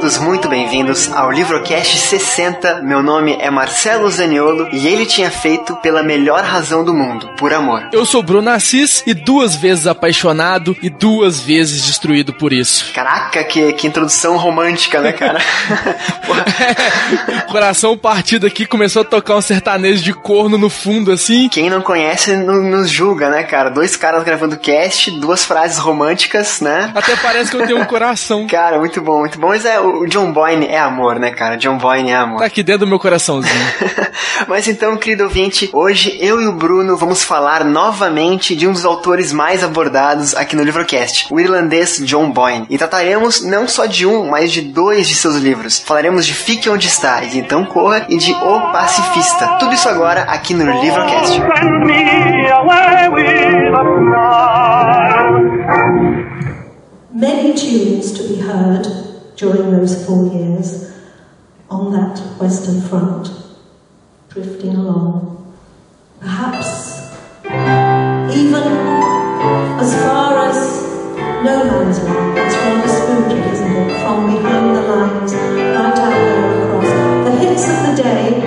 Todos muito bem-vindos ao Livrocast 60. Meu nome é Marcelo Zaniolo e ele tinha feito pela melhor razão do mundo, por amor. Eu sou Bruno Assis e duas vezes apaixonado e duas vezes destruído por isso. Caraca, que, que introdução romântica, né, cara? Coração partido aqui começou a tocar um sertanejo de corno no fundo, assim. Quem não conhece não, nos julga, né, cara? Dois caras gravando cast, duas frases românticas, né? Até parece que eu tenho um coração. Cara, muito bom, muito bom. Mas é, o John Boyne é amor, né, cara? John Boyne é amor. Tá aqui dentro do meu coraçãozinho. Mas então, querido ouvinte, hoje eu e o Bruno vamos falar novamente de um dos autores mais abordados aqui no Livrocast, o irlandês John Boyne. E trataremos não só de um, mas de dois de seus livros. Falaremos de Fique Onde Está, e Então Corra, e de O Pacifista. Tudo isso agora aqui no Livrocast. Many tunes to be heard during those four years on that Western Front, drifting along. Perhaps even as far as no man's land. It's rather spooky, isn't it? From behind the lines, right out there across. The hits of the day,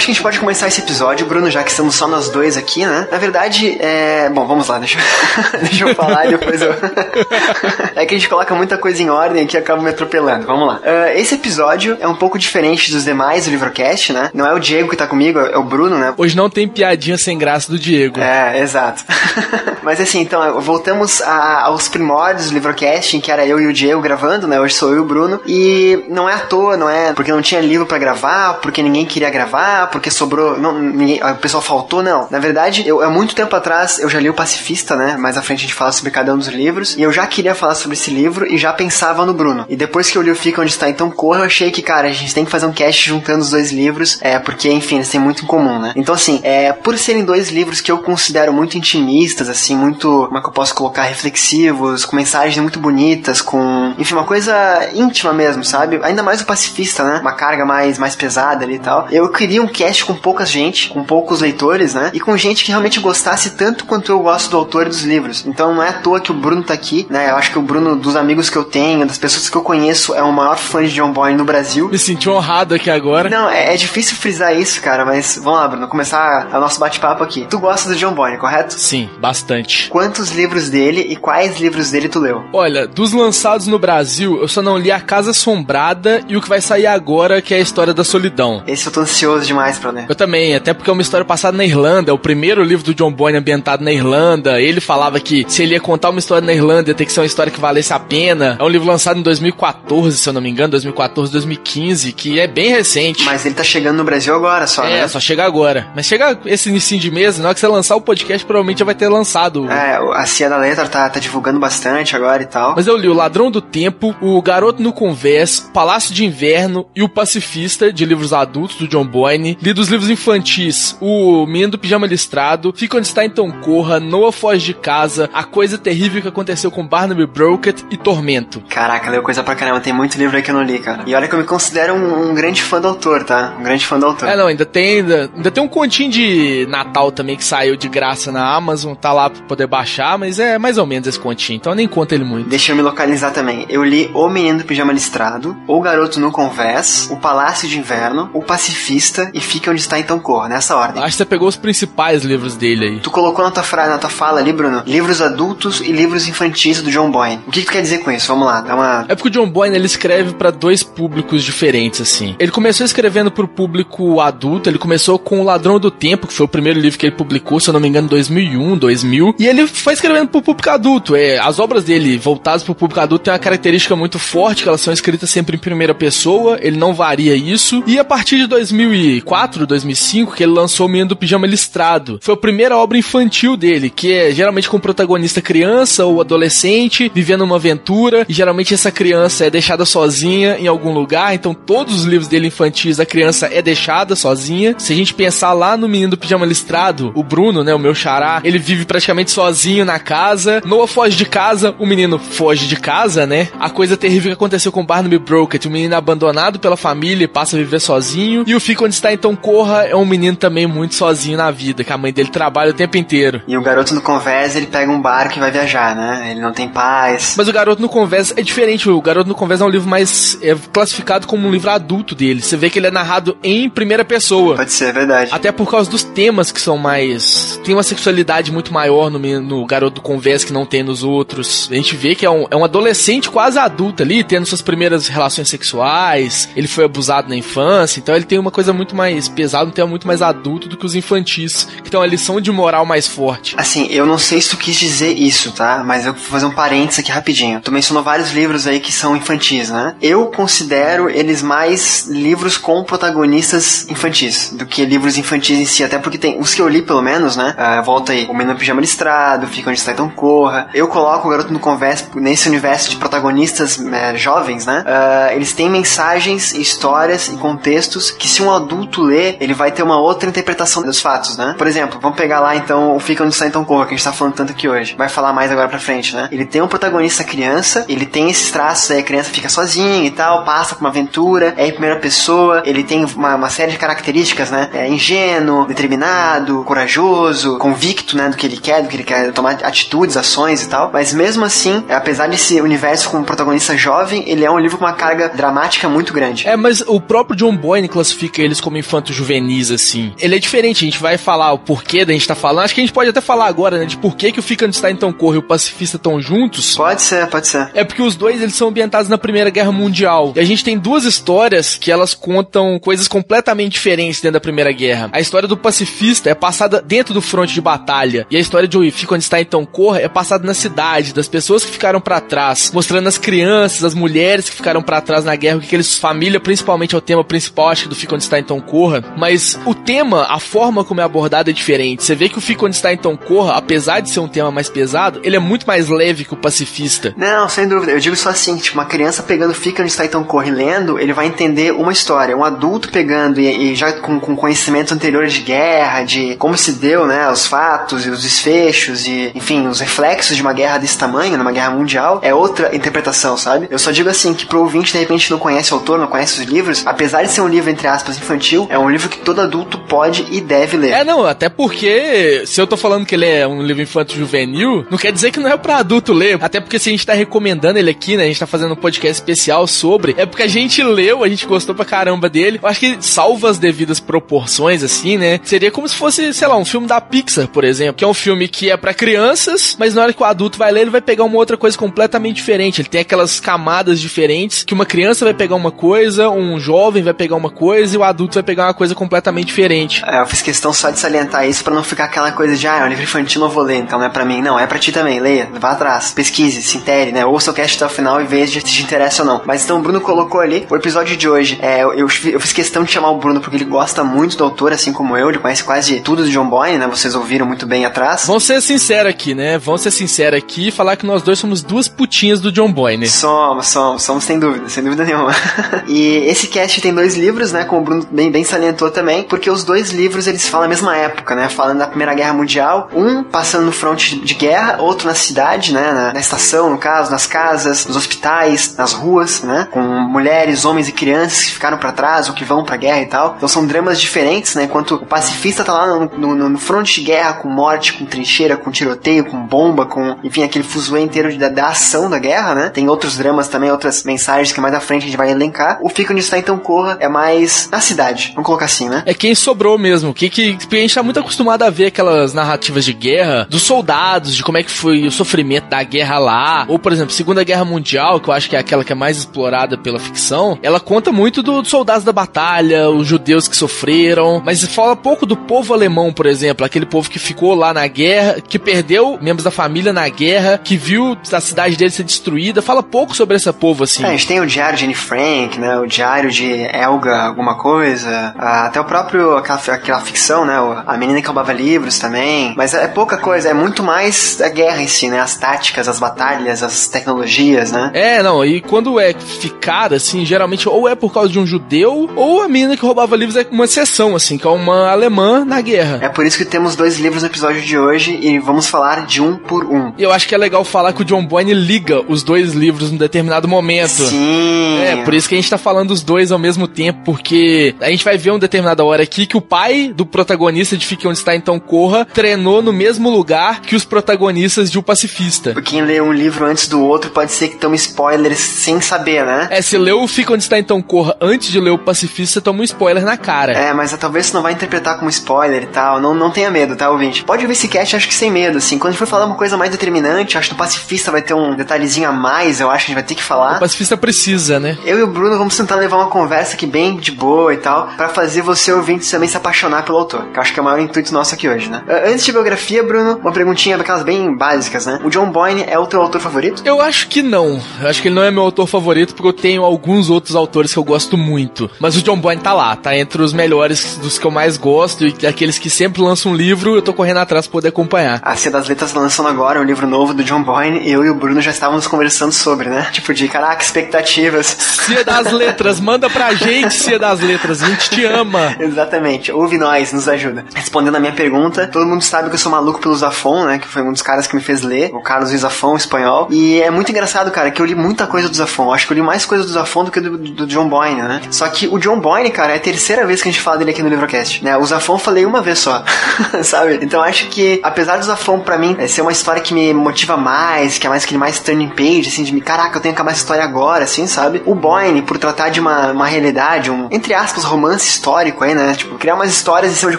acho que a gente pode começar esse episódio, Bruno, já que estamos só nós dois aqui, né? Na verdade, é. Bom, vamos lá, deixa, eu- deixa eu falar e depois eu. é que a gente coloca muita coisa em ordem aqui e acaba me atropelando. Vamos lá. Ah, esse episódio é um pouco diferente dos demais do Livrocast, né? Não é o Diego que tá comigo, é o Bruno, né? Hoje não tem piadinha sem graça do Diego. É, exato. Mas assim, então, voltamos a- aos primórdios do Livrocast, em que era eu e o Diego gravando, né? Hoje sou eu e o Bruno. E não é à toa, não é porque não tinha livro pra gravar, porque ninguém queria gravar, porque sobrou. Não, ninguém, o pessoal faltou, não. Na verdade, eu, há muito tempo atrás eu já li o Pacifista, né? Mais à frente a gente fala sobre cada um dos livros. E eu já queria falar sobre esse livro e já pensava no Bruno. E depois que eu li o Fica Onde Está Então Corra, eu achei que, cara, a gente tem que fazer um cast juntando os dois livros, é, porque, enfim, eles têm muito em comum, né? Então, assim, é, por serem dois livros que eu considero muito intimistas, assim, muito, como é que eu posso colocar, reflexivos, com mensagens muito bonitas, com, enfim, uma coisa íntima mesmo, sabe? Ainda mais o pacifista, né? Uma carga mais, mais pesada ali e tal. Eu queria um com pouca gente, com poucos leitores, né? E com gente que realmente gostasse tanto quanto eu gosto do autor e dos livros. Então não é à toa que o Bruno tá aqui, né? Eu acho que o Bruno, dos amigos que eu tenho, das pessoas que eu conheço, é o maior fã de John Boyne no Brasil. Me senti honrado aqui agora. Não, é, é difícil frisar isso, cara, mas vamos lá, Bruno, começar o nosso bate-papo aqui. Tu gosta do John Boyne, correto? Sim, bastante. Quantos livros dele e quais livros dele tu leu? Olha, dos lançados no Brasil, eu só não li A Casa Assombrada e o que vai sair agora, que é a História da Solidão. Esse eu tô ansioso demais pra ler. Eu também, até porque é uma história passada na Irlanda, é o primeiro livro do John Boyne ambientado na Irlanda. Ele falava que se ele ia contar uma história na Irlanda, ia ter que ser uma história que valesse a pena. É um livro lançado em 2014, se eu não me engano, 2014, 2015, que é bem recente. Mas ele tá chegando no Brasil agora só, é, né? só chega agora. Mas chega esse início de mês, na hora que você lançar o podcast, provavelmente já vai ter lançado. É, a Cia da Letra tá, tá divulgando bastante agora e tal. Mas eu li O Ladrão do Tempo, O Garoto no Convés, Palácio de Inverno e O Pacifista, de livros adultos, do John Boyne. Li dos livros infantis, O Menino do Pijama Listrado, Fica Onde Está Então Corra, Noah Foge de Casa, A Coisa Terrível que Aconteceu com Barnaby Brockett e Tormento. Caraca, leu coisa pra caramba, tem muito livro aí que eu não li, cara. E olha que eu me considero um, um grande fã do autor, tá? Um grande fã do autor. É, não, ainda tem, ainda, ainda tem um continho de Natal também que saiu de graça na Amazon, tá lá pra poder baixar, mas é mais ou menos esse continho, então eu nem conta ele muito. Deixa eu me localizar também. Eu li O Menino do Pijama Listrado, O Garoto no Convés, O Palácio de Inverno, O Pacifista e Fica Onde Está Então Corra, nessa ordem. Acho que você pegou os principais livros dele aí. Tu colocou na tua, fra- na tua fala ali, Bruno, livros adultos e livros infantis do John Boyne. O que, que tu quer dizer com isso? Vamos lá, dá uma... É porque o John Boyne ele escreve pra dois públicos diferentes assim. Ele começou escrevendo pro público adulto, ele começou com O Ladrão do Tempo, que foi o primeiro livro que ele publicou, se eu não me engano, em 2001, 2000, e ele foi escrevendo pro público adulto. É, as obras dele voltadas pro público adulto têm uma característica muito forte, que elas são escritas sempre em primeira pessoa, ele não varia isso. E a partir de 2004 2004, 2005, que ele lançou O Menino do Pijama Listrado. Foi a primeira obra infantil dele, que é geralmente com o protagonista criança ou adolescente, vivendo uma aventura, e geralmente essa criança é deixada sozinha em algum lugar, então todos os livros dele infantis a criança é deixada sozinha. Se a gente pensar lá no Menino do Pijama Listrado, o Bruno, né, o meu xará, ele vive praticamente sozinho na casa. Noah foge de casa, o menino foge de casa, né? A coisa terrível que aconteceu com Barnaby Brockett, o menino abandonado pela família e passa a viver sozinho. E o Fica Onde Está Então Corra é um menino também muito sozinho na vida, que a mãe dele trabalha o tempo inteiro. E o garoto no convés, ele pega um barco e vai viajar, né? Ele não tem paz. Mas o Garoto no Convés é diferente. O Garoto no Convés é um livro mais é classificado como um livro adulto dele. Você vê que ele é narrado em primeira pessoa. Pode ser, é verdade. Até por causa dos temas que são mais. Tem uma sexualidade muito maior no, no Garoto do Convés que não tem nos outros. A gente vê que é um, é um adolescente quase adulto ali, tendo suas primeiras relações sexuais. Ele foi abusado na infância, então ele tem uma coisa muito mais pesada, um tema muito mais adulto do que os infantis, que tem uma lição de moral mais forte. Assim, eu não sei se tu quis dizer isso, tá? Mas eu vou fazer um parênteses aqui rapidinho. Tu mencionou vários livros aí que são infantis, né? Eu considero eles mais livros com protagonistas infantis do que livros infantis em si, até porque tem os que eu li, pelo menos, né? Uh, volta aí, O Menino Pijama Listrado, Fica Onde Está Então Corra. Eu coloco o Garoto no Converso nesse universo de protagonistas uh, jovens, né? Uh, eles têm mensagens, histórias e contextos que se um adulto ler, ele vai ter uma outra interpretação dos fatos, né? Por exemplo, vamos pegar lá então o Fica Onde Está Então Corra, que a gente tá falando tanto aqui hoje. Vai falar mais agora pra frente, né? Ele tem um protagonista criança, ele tem esses traços aí, a criança fica sozinha e tal, passa por uma aventura, é em primeira pessoa, ele tem uma, uma série de características, né? É ingênuo, determinado, corajoso, convicto, né, do que ele quer, do que ele quer tomar atitudes, ações e tal. Mas mesmo assim, apesar desse universo com um protagonista jovem, ele é um livro com uma carga dramática muito grande. É, mas o próprio John Boyne classifica eles como infantos juvenis, assim. Ele é diferente, a gente vai falar o porquê da gente tá falando. Acho que a gente pode até falar agora, né, de por que, o Fica Está Então Corre e o Pacifista estão juntos. Pode ser, pode ser. É porque os dois, eles são ambientados na Primeira Guerra Mundial. E a gente tem duas histórias que elas contam coisas completamente diferentes dentro da Primeira Guerra. A história do pacifista é passada dentro do fronte de batalha. E a história de Fica Onde Está Então Corra é passada na cidade, das pessoas que ficaram para trás, mostrando as crianças, as mulheres que ficaram para trás na guerra, o que, que eles. Família, principalmente, é o tema principal, acho que do Fica Onde Está Então Corra. Mas o tema, a forma como é abordado é diferente. Você vê que o Fica Onde Está Então Corra, apesar de ser um tema mais pesado, ele é muito mais leve que o pacifista. Não, sem dúvida. Eu digo só assim, tipo, uma criança pegando Fica Onde Está Então Corre lendo, ele vai entender uma história. Um adulto pegando e, e já com, com conhecimentos anteriores de guerra, de como se deu, né, os fatos e os desfechos e, enfim, os reflexos de uma guerra desse tamanho, numa guerra mundial, é outra interpretação, sabe? Eu só digo assim, que pro ouvinte, de repente, não conhece o autor, não conhece os livros, apesar de ser um livro, entre aspas, infantil, é um livro que todo adulto pode e deve ler. É, não, até porque se eu tô falando que ele é um livro infantil juvenil, não quer dizer que não é pra adulto ler. Até porque se a gente tá recomendando ele aqui, né, a gente tá fazendo um podcast especial sobre, é porque a gente leu, a gente gostou pra caramba dele. Eu acho que salva as devidas proporções, assim, né? Seria como se fosse, sei lá, um filme da Pixar, por exemplo, que é um filme que é para crianças, mas na hora que o adulto vai ler, ele vai pegar uma outra coisa completamente diferente. Ele tem aquelas camadas diferentes que uma criança vai pegar uma coisa, um jovem vai pegar uma coisa e o adulto vai pegar uma coisa completamente diferente. É, eu fiz questão só de salientar isso para não ficar aquela coisa de, ah, é um livro infantil, não vou ler, então não é para mim. Não, é para ti também, leia, vá atrás, pesquise, se intere, né? Ouça o cast até o final e veja se te interessa ou não. Mas então o Bruno colocou ali o episódio de hoje. É, eu, eu fiz questão de chamar o Bruno porque ele gosta muito do autor, assim como eu, ele conhece quase tudo do John Boyne, né? Vocês ouviram muito bem atrás. Vamos ser sinceros aqui, né? Vamos ser sinceros aqui e falar que nós dois somos duas putinhas do John Boyne. Somos, somos, somos sem dúvida, sem dúvida nenhuma. e esse cast tem dois livros, né? Como o Bruno bem, bem salientou também, porque os dois livros eles falam a mesma época, né? Falando da Primeira Guerra Mundial, um passando no fronte de guerra, outro na cidade, né? Na, na estação, no caso, nas casas, nos hospitais, nas ruas, né? Com mulheres, homens e crianças que ficaram para trás ou que vão pra guerra e tal. Então são dramas diferentes, né? Enquanto o pacifista tá lá no, no, no fronte de guerra com morte, com trincheira, com tiroteio, com bomba, com, enfim, aquele fuzuê inteiro de, da, da ação da guerra, né? Tem outros dramas também, outras mensagens que mais à frente a gente vai elencar. O Fica Onde Está Então Corra é mais na cidade, vamos colocar assim, né? É quem sobrou mesmo. Que, que, a gente tá muito acostumado a ver aquelas narrativas de guerra dos soldados, de como é que foi o sofrimento da guerra lá. Ou, por exemplo, Segunda Guerra Mundial, que eu acho que é aquela que é mais explorada pela ficção, ela conta muito dos soldados da batalha, os judeus que sofreram, mas fala pouco do povo alemão, por exemplo, aquele povo que ficou lá na guerra, que perdeu membros da família na guerra, que viu a cidade dele ser destruída. Fala pouco sobre esse povo, assim. É, a gente tem o diário de Anne Frank, né? O diário de Elga alguma coisa. Vanguarda, até o próprio, aquela, aquela ficção, né? A menina que roubava livros também. Mas é pouca coisa, é muito mais a guerra em si, né? As táticas, as batalhas, as tecnologias, né? É, não, e quando é ficar, assim, geralmente ou é por causa de um judeu, ou a menina que roubava livros é uma exceção, assim, que é uma alemã na guerra. É por isso que temos dois livros no episódio de hoje e vamos falar de um por um. Eu acho que é legal falar que o John Boyne liga os dois livros num determinado momento. Sim. É, por isso que a gente tá falando os dois ao mesmo tempo, porque a gente vai ver uma determinada hora aqui que o pai do protagonista de Fique Onde Está Então Corra treinou no mesmo lugar que os protagonistas de O Pacifista. Quem lê um livro antes do outro pode ser que tome spoilers sem saber, né? É, se leu o Fica Onde Está Então Corra antes de ler O Pacifista, você toma um spoiler na cara. É, mas talvez você não vai interpretar como spoiler e tal. Não, não tenha medo, tá, ouvinte? Pode ver esse cast, acho que sem medo, assim. Quando a gente for falar uma coisa mais determinante, acho que o Pacifista vai ter um detalhezinho a mais, eu acho que a gente vai ter que falar. O Pacifista precisa, né? Eu e o Bruno vamos tentar levar uma conversa aqui bem de boa e tal, para fazer você ouvinte também se apaixonar pelo autor, que eu acho que é o maior intuito nosso aqui hoje, né? Antes de biografia, Bruno, uma perguntinha daquelas bem básicas, né? O John Boyne é o teu autor favorito? Eu acho que não. Eu acho que ele não é meu autor favorito porque eu tenho alguns outros autores que eu gosto muito. Mas o John Boyne tá lá, tá entre os melhores dos que eu mais gosto e aqueles que sempre lançam um livro, eu tô correndo atrás pra poder acompanhar. A Cia das Letras lançando agora um livro novo do John Boyne, eu e o Bruno já estávamos conversando sobre, né? Tipo de, caraca, expectativas. Cia das Letras, manda pra gente, Cia das Letras, a gente te ama. Exatamente, ouve nós, nos ajuda. Respondendo a minha pergunta, todo mundo sabe que eu sou maluco pelo Zafon, né? Que foi um dos caras que me fez ler, o Carlos Zafon, espanhol. E é muito engraçado, cara, que eu li muita coisa do Zafon. Acho que eu li mais coisa do Zafon do que do, do John Boyne, né? Só que o John Boyne, cara, é a terceira vez que a gente fala dele aqui no Livrocast, né? O Zafon falei uma vez só, sabe? Então acho que, apesar do Zafon pra mim é ser uma história que me motiva mais, que é mais aquele mais turning page, assim, de me, caraca, eu tenho que acabar essa história agora, assim, sabe? O Boyne, por tratar de uma, uma realidade, um, entre aspas, romance histórico aí, né? Tipo, criar umas histórias em cima de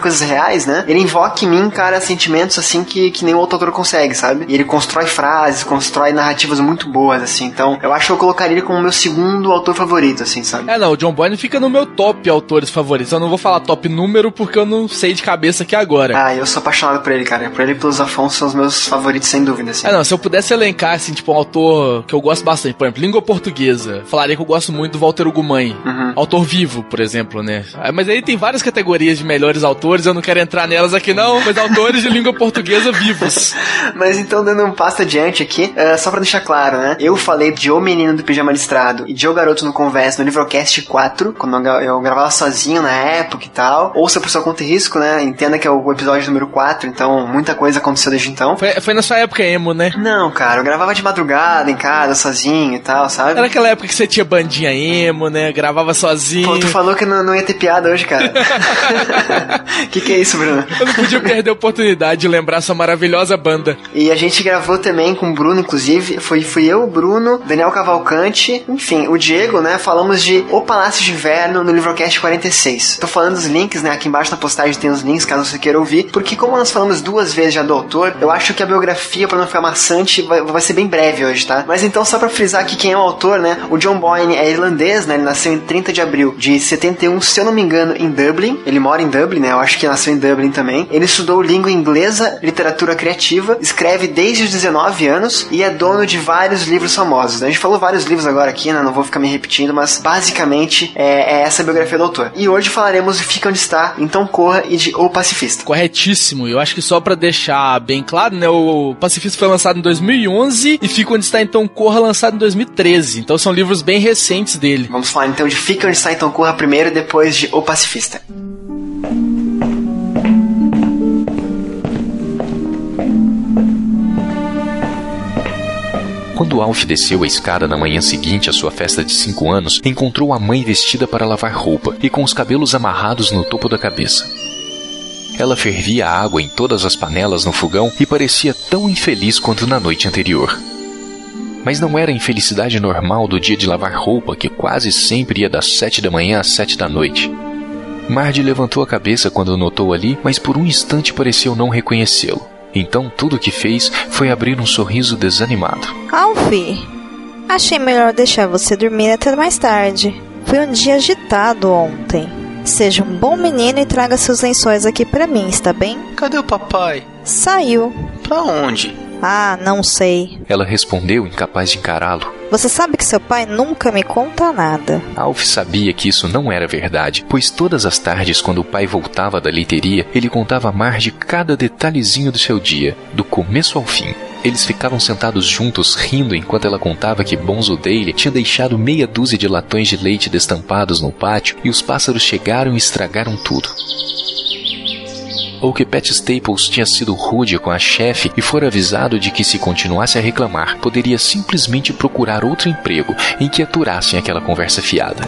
coisas reais, né? Ele invoca em mim, cara, sentimentos assim que, que nenhum outro autor consegue, sabe? E ele constrói frases, constrói narrativas muito boas, assim. Então, eu acho que eu colocaria ele como meu segundo autor favorito, assim, sabe? É, não, o John Boyne fica no meu top autores favoritos. Eu não vou falar top número porque eu não sei de cabeça aqui agora. Ah, eu sou apaixonado por ele, cara. Por ele e pelos Afonso são os meus favoritos, sem dúvida, assim. É, não, se eu pudesse elencar, assim, tipo, um autor que eu gosto bastante, por exemplo, língua portuguesa, falaria que eu gosto muito do Walter Ugumãe. Uhum. Autor vivo, por exemplo, né? Mas aí tem várias categorias de melhores autores, eu não quero entrar nelas aqui não, mas autores de língua portuguesa vivos. Mas então, dando um passo adiante aqui, uh, só pra deixar claro, né? Eu falei de O Menino do Pijama Listrado e de O Garoto no Converso no Livrocast 4, quando eu gravava sozinho na época e tal. Ouça por sua conta e risco, né? Entenda que é o episódio número 4, então muita coisa aconteceu desde então. Foi, foi na sua época emo, né? Não, cara, eu gravava de madrugada em casa, sozinho e tal, sabe? Era aquela época que você tinha bandinha emo, né? Gravava sozinho. Pô, tu falou que não, não ia ter piada hoje, cara. que que é isso, Bruno? Eu não podia perder a oportunidade de lembrar sua maravilhosa banda. E a gente gravou também com o Bruno, inclusive. Foi, fui eu, o Bruno, Daniel Cavalcante, enfim, o Diego, né? Falamos de O Palácio de Inverno no Livrocast 46. Tô falando dos links, né? Aqui embaixo na postagem tem os links, caso você queira ouvir. Porque como nós falamos duas vezes já do autor, eu acho que a biografia, pra não ficar maçante, vai, vai ser bem breve hoje, tá? Mas então, só pra frisar aqui quem é o autor, né? O John Boyne é irlandês, né? Ele nasceu em 30 de abril de 71, se eu não me engano, em Dublin. Ele mora em Dublin, né? Eu acho que nasceu em Dublin também. Ele estudou língua inglesa, literatura criativa, escreve desde os 19 anos e é dono de vários livros famosos. Né? A gente falou vários livros agora aqui, né? Não vou ficar me repetindo, mas basicamente é, é essa biografia do autor. E hoje falaremos de Fica Onde Está, Então Corra e de O Pacifista. Corretíssimo. Eu acho que só para deixar bem claro, né? O Pacifista foi lançado em 2011 e Fica Onde Está, Então Corra lançado em 2013. Então são livros bem recentes dele. Vamos falar então de Fica Onde Está, Então Corra primeiro e depois de O Pacifista. Quando Alf desceu a escada na manhã seguinte à sua festa de cinco anos, encontrou a mãe vestida para lavar roupa e com os cabelos amarrados no topo da cabeça. Ela fervia água em todas as panelas no fogão e parecia tão infeliz quanto na noite anterior. Mas não era a infelicidade normal do dia de lavar roupa que quase sempre ia das sete da manhã às sete da noite. Marge levantou a cabeça quando o notou ali, mas por um instante pareceu não reconhecê-lo. Então tudo o que fez foi abrir um sorriso desanimado. Alfie, achei melhor deixar você dormir até mais tarde. Foi um dia agitado ontem. Seja um bom menino e traga seus lençóis aqui para mim, está bem? Cadê o papai? Saiu. Pra onde? Ah, não sei. Ela respondeu, incapaz de encará-lo. Você sabe que seu pai nunca me conta nada. Alf sabia que isso não era verdade, pois todas as tardes, quando o pai voltava da leiteria, ele contava a Marge cada detalhezinho do seu dia, do começo ao fim. Eles ficavam sentados juntos, rindo enquanto ela contava que Bonzo Daly tinha deixado meia dúzia de latões de leite destampados no pátio e os pássaros chegaram e estragaram tudo ou que Pat Staples tinha sido rude com a chefe e fora avisado de que se continuasse a reclamar, poderia simplesmente procurar outro emprego em que aturassem aquela conversa fiada.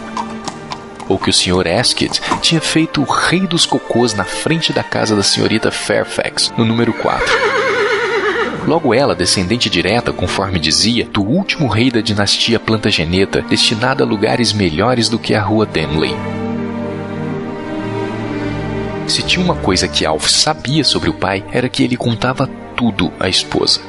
Ou que o Sr. Askett tinha feito o rei dos cocôs na frente da casa da senhorita Fairfax, no número 4. Logo ela, descendente direta, conforme dizia, do último rei da dinastia Plantageneta, destinada a lugares melhores do que a rua Denley. Se tinha uma coisa que Alf sabia sobre o pai, era que ele contava tudo à esposa.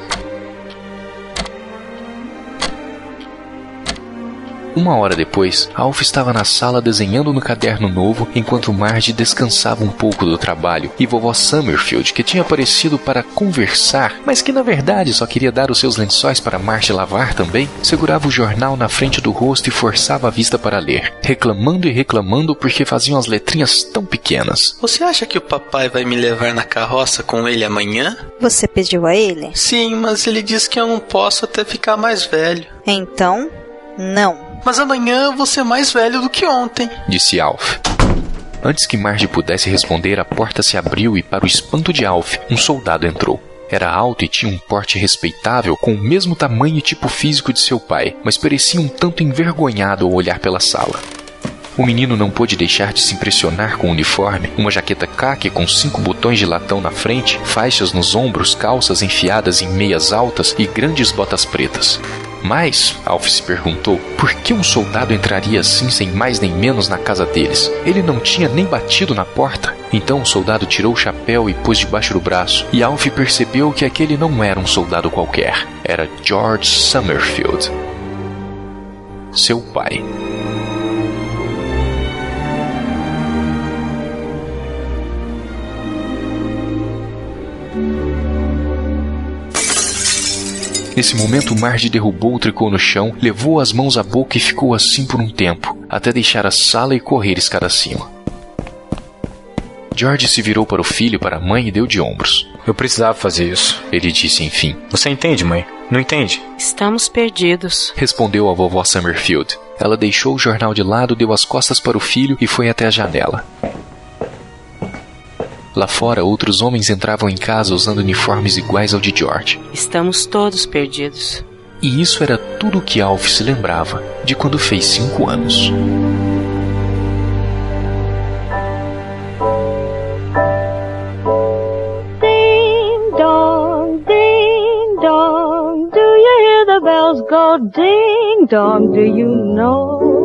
Uma hora depois, Alf estava na sala desenhando no caderno novo enquanto Marge descansava um pouco do trabalho e vovó Summerfield, que tinha aparecido para conversar, mas que na verdade só queria dar os seus lençóis para Marge lavar também, segurava o jornal na frente do rosto e forçava a vista para ler, reclamando e reclamando porque faziam as letrinhas tão pequenas. Você acha que o papai vai me levar na carroça com ele amanhã? Você pediu a ele? Sim, mas ele disse que eu não posso até ficar mais velho. Então, não. Mas amanhã vou ser mais velho do que ontem, disse Alf. Antes que Marge pudesse responder, a porta se abriu e, para o espanto de Alf, um soldado entrou. Era alto e tinha um porte respeitável, com o mesmo tamanho e tipo físico de seu pai, mas parecia um tanto envergonhado ao olhar pela sala. O menino não pôde deixar de se impressionar com o uniforme, uma jaqueta caque com cinco botões de latão na frente, faixas nos ombros, calças enfiadas em meias altas e grandes botas pretas. Mas, Alf se perguntou, por que um soldado entraria assim sem mais nem menos na casa deles? Ele não tinha nem batido na porta. Então o soldado tirou o chapéu e pôs debaixo do braço, e Alf percebeu que aquele não era um soldado qualquer. Era George Summerfield. Seu pai. Nesse momento, Marge derrubou o tricô no chão, levou as mãos à boca e ficou assim por um tempo, até deixar a sala e correr escada acima. George se virou para o filho, para a mãe e deu de ombros. Eu precisava fazer isso. Ele disse enfim. Você entende, mãe? Não entende? Estamos perdidos. Respondeu a vovó Summerfield. Ela deixou o jornal de lado, deu as costas para o filho e foi até a janela. Lá fora, outros homens entravam em casa usando uniformes iguais ao de George. Estamos todos perdidos. E isso era tudo o que Alf se lembrava de quando fez cinco anos. Ding dong, ding dong, do you hear the bells go ding dong? Do you know?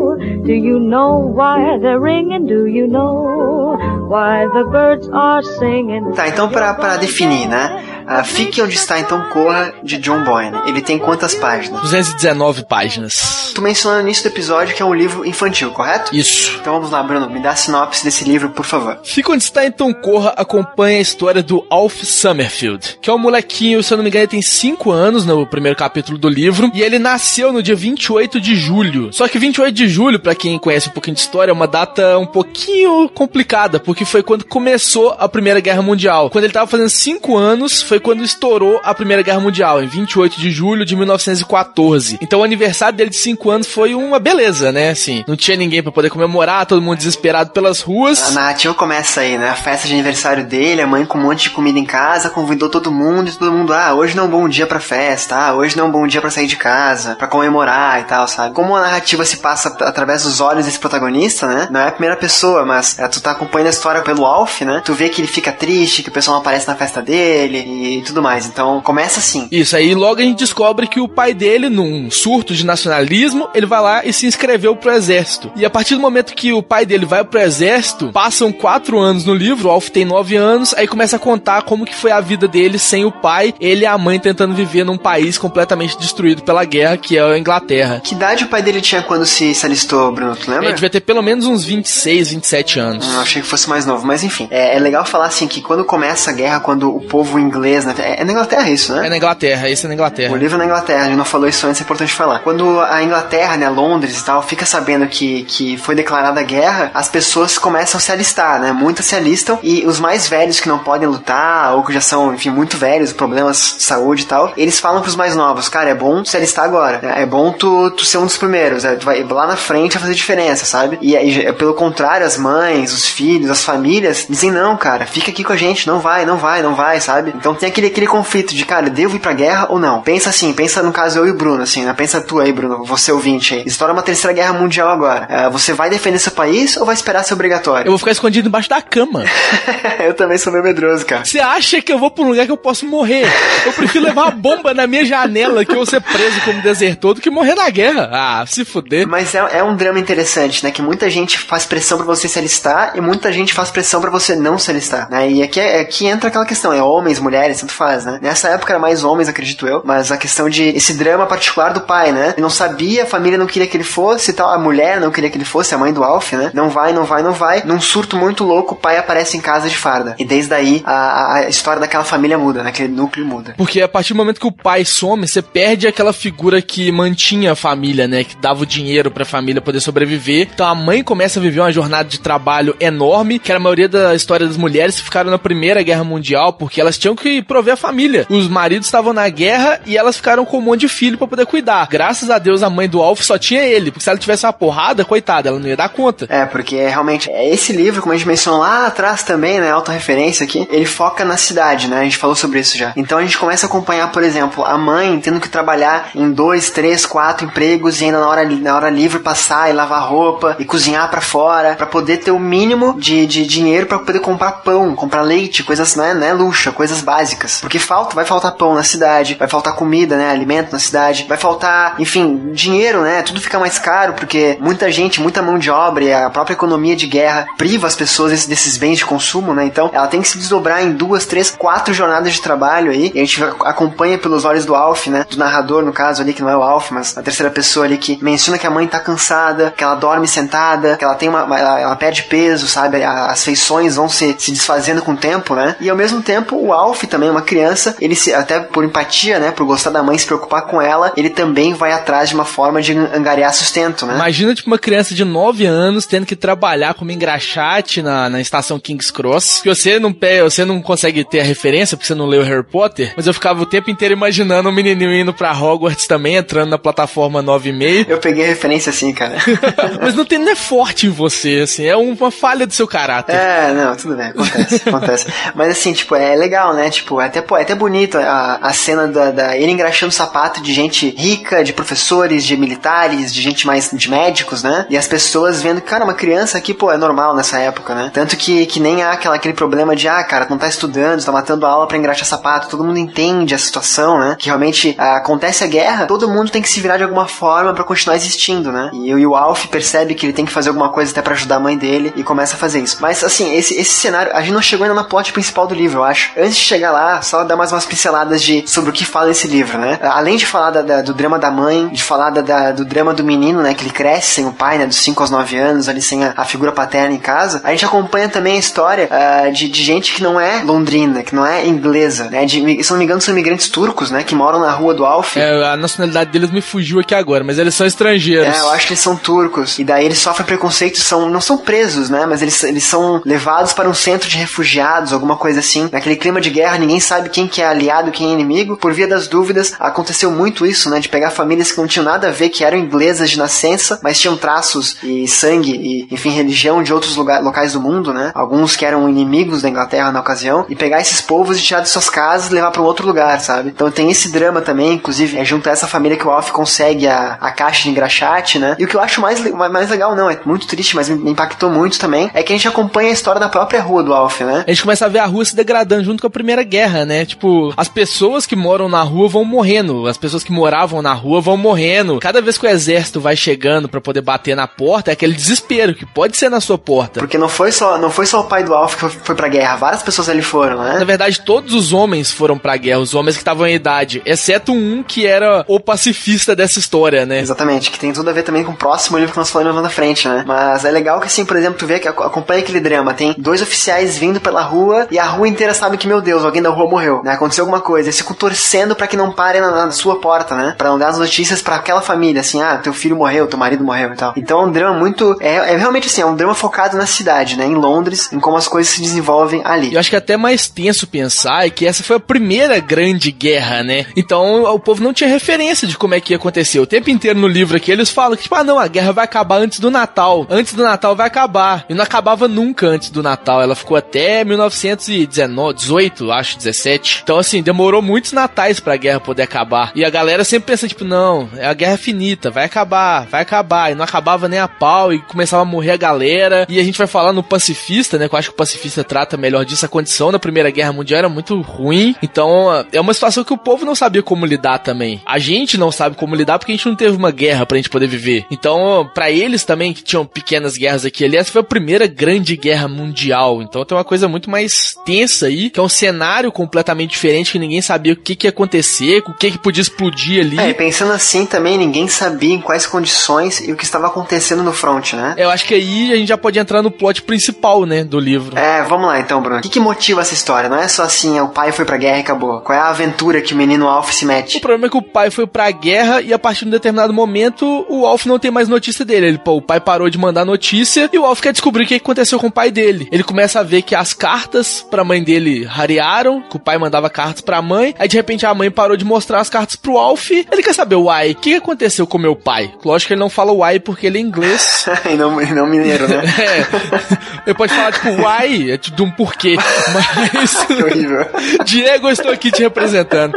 Do you know why they're ringing? Do you know why the birds are singing? Tá, então pra, definir, né? Uh, Fique Onde Está Então Corra, de John Boyne. Ele tem quantas páginas? 219 páginas. Tu mencionou no início do episódio que é um livro infantil, correto? Isso. Então vamos lá, Bruno, me dá a sinopse desse livro, por favor. Fica Onde Está Então Corra acompanha a história do Alf Summerfield, que é um molequinho, se eu não me engano, ele tem 5 anos no primeiro capítulo do livro, e ele nasceu no dia 28 de julho. Só que 28 de julho, para quem conhece um pouquinho de história, é uma data um pouquinho complicada, porque foi quando começou a Primeira Guerra Mundial. Quando ele tava fazendo 5 anos, foi quando estourou a Primeira Guerra Mundial, em 28 de julho de 1914. Então o aniversário dele de 5 anos foi uma beleza, né? Assim, não tinha ninguém para poder comemorar, todo mundo desesperado pelas ruas. A narrativa começa aí, né? A festa de aniversário dele, a mãe com um monte de comida em casa, convidou todo mundo e todo mundo, ah, hoje não é um bom dia pra festa, ah, hoje não é um bom dia para sair de casa, para comemorar e tal, sabe? Como a narrativa se passa através dos olhos desse protagonista, né? Não é a primeira pessoa, mas é, tu tá acompanhando a história pelo Alf, né? Tu vê que ele fica triste, que o pessoal não aparece na festa dele e tudo mais. Então começa assim. Isso aí, logo a gente descobre que o pai dele, num surto de nacionalismo, ele vai lá e se inscreveu pro exército. E a partir do momento que o pai dele vai pro exército, passam quatro anos no livro, o Alf tem nove anos, aí começa a contar como que foi a vida dele sem o pai, ele e a mãe tentando viver num país completamente destruído pela guerra, que é a Inglaterra. Que idade o pai dele tinha quando se, se alistou, Bruno? Tu lembra? Ele devia ter pelo menos uns 26, 27 anos. Hum, achei que fosse mais novo, mas enfim. É, é legal falar assim que quando começa a guerra, quando o povo inglês inglês, né? É, é na Inglaterra isso, né? É na Inglaterra, esse é na Inglaterra. O livro é na Inglaterra, a gente não falou isso antes, é importante falar. Quando a Inglaterra, né, Londres e tal, fica sabendo que, que foi declarada a guerra, as pessoas começam a se alistar, né? Muitas se alistam e os mais velhos que não podem lutar, ou que já são, enfim, muito velhos, problemas de saúde e tal, eles falam pros mais novos, cara, é bom se alistar agora, né? é bom tu, tu ser um dos primeiros, é, tu vai lá na frente vai fazer diferença, sabe? E aí, pelo contrário, as mães, os filhos, as famílias dizem, não, cara, fica aqui com a gente, não vai, não vai, não vai, sabe? Então tem aquele, aquele conflito de, cara, devo ir pra guerra ou não? Pensa assim, pensa no caso eu e o Bruno, assim, né? Pensa tu aí, Bruno, você ouvinte aí. Estoura uma terceira guerra mundial agora. Uh, você vai defender seu país ou vai esperar ser obrigatório? Eu vou ficar escondido embaixo da cama. eu também sou meio medroso, cara. Você acha que eu vou pra um lugar que eu posso morrer? Eu prefiro levar uma bomba na minha janela que eu ser preso como desertor do que morrer na guerra. Ah, se fuder. Mas é, é um drama interessante, né? Que muita gente faz pressão para você se alistar e muita gente faz pressão para você não se alistar, né? E aqui, é, aqui entra aquela questão, é homens, mulheres, tanto faz, né? Nessa época era mais homens, acredito eu, mas a questão de esse drama particular do pai, né? Ele não sabia, a família não queria que ele fosse e tal, a mulher não queria que ele fosse, a mãe do Alf, né? Não vai, não vai, não vai. Num surto muito louco, o pai aparece em casa de farda. E desde aí a, a história daquela família muda, né? Aquele núcleo muda. Porque a partir do momento que o pai some, você perde aquela figura que mantinha a família, né? Que dava o dinheiro pra família poder sobreviver. Então a mãe começa a viver uma jornada de trabalho enorme, que era a maioria da história das mulheres que ficaram na Primeira Guerra Mundial, porque elas tinham que prover a família. Os maridos estavam na guerra e elas ficaram com um monte de filho para poder cuidar. Graças a Deus a mãe do Alf só tinha ele, porque se ela tivesse uma porrada, coitada, ela não ia dar conta. É, porque realmente é esse livro, como a gente mencionou lá atrás também, né, alta referência aqui, ele foca na cidade, né? A gente falou sobre isso já. Então a gente começa a acompanhar, por exemplo, a mãe tendo que trabalhar em dois, três, quatro empregos e ainda na hora, na hora livre passar e lavar roupa e cozinhar para fora para poder ter o mínimo de, de dinheiro para poder comprar pão, comprar leite, coisas, né, né, luxa, coisas básicas. Porque falta, vai faltar pão na cidade, vai faltar comida, né, alimento na cidade, vai faltar, enfim, dinheiro, né, tudo fica mais caro porque muita gente, muita mão de obra e a própria economia de guerra priva as pessoas desses, desses bens de consumo, né? Então, ela tem que se desdobrar em duas, três, quatro jornadas de trabalho aí. E a gente acompanha pelos olhos do Alf, né? Do narrador, no caso ali, que não é o Alf, mas a terceira pessoa ali que menciona que a mãe tá cansada, que ela dorme sentada, que ela tem uma. ela, ela perde peso, sabe? As feições vão se, se desfazendo com o tempo, né? E ao mesmo tempo, o Alf também, uma criança, ele se, até por empatia, né? Por gostar da mãe, se preocupar com ela, ele também vai atrás de uma forma de angariar sustento, né? Imagina, tipo, uma criança de 9 anos tendo que trabalhar como engraxate na, na estação King's Cross. Que você não, você não consegue ter a referência porque você não leu Harry Potter, mas eu ficava o tempo inteiro imaginando um menininho indo pra Hogwarts também, entrando na plataforma 9,5. Eu peguei referência assim, cara. mas não tem, não é forte em você, assim, é uma falha do seu caráter. É, não, tudo bem, acontece, acontece. Mas assim, tipo, é legal, né? Tipo, é até, pô, é até bonito a, a cena da, da ele engraxando sapato de gente rica, de professores, de militares, de gente mais de médicos, né? E as pessoas vendo, cara, uma criança aqui, pô, é normal nessa época, né? Tanto que, que nem há aquela, aquele problema de, ah, cara, não tá estudando, tu tá matando a aula pra engraxar sapato, todo mundo entende a situação, né? Que realmente ah, acontece a guerra, todo mundo tem que se virar de alguma forma para continuar existindo, né? E, e o Alf percebe que ele tem que fazer alguma coisa até para ajudar a mãe dele e começa a fazer isso. Mas assim, esse, esse cenário, a gente não chegou ainda na plot principal do livro, eu acho. Antes de chegar lá, só dar mais umas pinceladas de sobre o que fala esse livro, né? Além de falar da, da, do drama da mãe, de falar da, do drama do menino, né? Que ele cresce sem o pai, né? Dos 5 aos 9 anos, ali sem a, a, figura paterna em casa. A gente acompanha também a história uh, de, de gente que não é londrina, que não é inglesa, né? De, se não me engano, são imigrantes turcos, né? Que moram na rua do Alf. É, a nacionalidade deles me fugiu aqui agora, mas eles são estrangeiros. É, eu acho que eles são turcos. E daí eles sofrem preconceito, são, não são presos, né? Mas eles, eles são levados para um centro de refugiados, alguma coisa assim. Naquele clima de guerra, ninguém sabe quem que é aliado, quem é inimigo. Por via das dúvidas, aconteceu muito isso, né? De pegar famílias que não tinham nada a ver, que eram inglesas de nascença, mas tinham traços e sangue e, enfim, religião de outros lugar, locais do mundo, né? Alguns que eram inimigos da Inglaterra na ocasião, e pegar esses povos e tirar de suas casas e levar para um outro lugar, sabe? Então tem esse drama também, inclusive, é junto a essa família que o Alf consegue a, a caixa de engraxate, né? E o que eu acho mais, mais legal, não, é muito triste, mas me impactou muito também, é que a gente acompanha a história da própria rua do Alf, né? A gente começa a ver a rua se degradando junto com a Primeira Guerra, né? Tipo, as pessoas que moram na rua vão morrendo, as pessoas que moravam na rua vão morrendo. Cada vez que o exército vai chegando para poder bater na porta, é aquele desespero que pode ser na sua porta. Porque não foi só, não foi só o pai do Alf que foi, pra guerra, várias pessoas ali foram, né? Na verdade, todos os homens foram pra guerra, os homens que estavam em idade, exceto um que era o pacifista dessa história, né? Exatamente, que tem tudo a ver também com o próximo livro que nós falamos lá na frente, né? Mas é legal que, assim, por exemplo, tu vê que acompanha aquele drama, tem dois oficiais vindo pela rua e a rua inteira sabe que, meu Deus, alguém alguém da rua morreu, né? Aconteceu alguma coisa. Eles ficam torcendo pra que não pare na, na sua porta, né? Pra não dar as notícias pra aquela família, assim, ah, teu filho morreu, teu marido morreu e tal. Então é um drama muito. É, é realmente assim, é um drama focado na cidade, né? Em Londres, em como as coisas se desenvolvem ali. Eu acho que é até mais tenso pensar que essa foi a primeira grande guerra, né? Então o povo não tinha referência de como é que ia acontecer. O tempo inteiro no livro aqui eles falam que, tipo, ah, não, a guerra vai acabar antes do Natal. Antes do Natal vai acabar. E não acabava nunca antes do Natal. Ela ficou até 1919, 18, acho, 17. Então, assim, demorou muitos natais pra guerra poder acabar. E a galera sempre pensa, tipo, não, é a guerra finita, vai acabar, vai acabar. E não acabava nem a pau e começava a morrer a galera. E a gente vai falar no pacifista, né? Que eu acho que o pacifista trata melhor disso. A condição da Primeira Guerra Mundial era muito ruim. Então, é uma situação que o povo não sabia como lidar também. A gente não sabe como lidar porque a gente não teve uma guerra pra gente poder viver. Então, para eles também, que tinham pequenas guerras aqui ali, essa foi a primeira grande guerra mundial. Então tem uma coisa muito mais tensa aí, que é um cenário completamente diferente, que ninguém sabia o que, que ia acontecer, o que, que podia explodir ali. É, e pensando assim também, ninguém sabia em quais condições e o que estava acontecendo no front, né? Eu acho que aí a gente já pode entrar no plot principal, né, do livro. É, vamos lá então, Bruno. O que, que motiva essa história? Não é só assim, é o pai foi pra guerra e acabou. Qual é a aventura que o menino Alf se mete? O problema é que o pai foi pra guerra e a partir de um determinado momento o Alf não tem mais notícia dele. Ele, pô, o pai parou de mandar notícia e o Alf quer descobrir o que aconteceu com o pai dele. Ele começa a ver que as cartas pra mãe dele rarearam, que o pai mandava cartas pra mãe, aí de repente a mãe parou de mostrar as cartas pro Alf. Ele quer saber, uai, o que aconteceu com meu pai? Lógico que ele não fala uai porque ele é inglês. e, não, não mineiro, né? é. Ele pode falar, tipo, uai, é tipo de um porquê. Mas. que horrível. Diego, eu estou aqui te representando.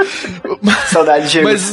Saudade, Diego. Mas.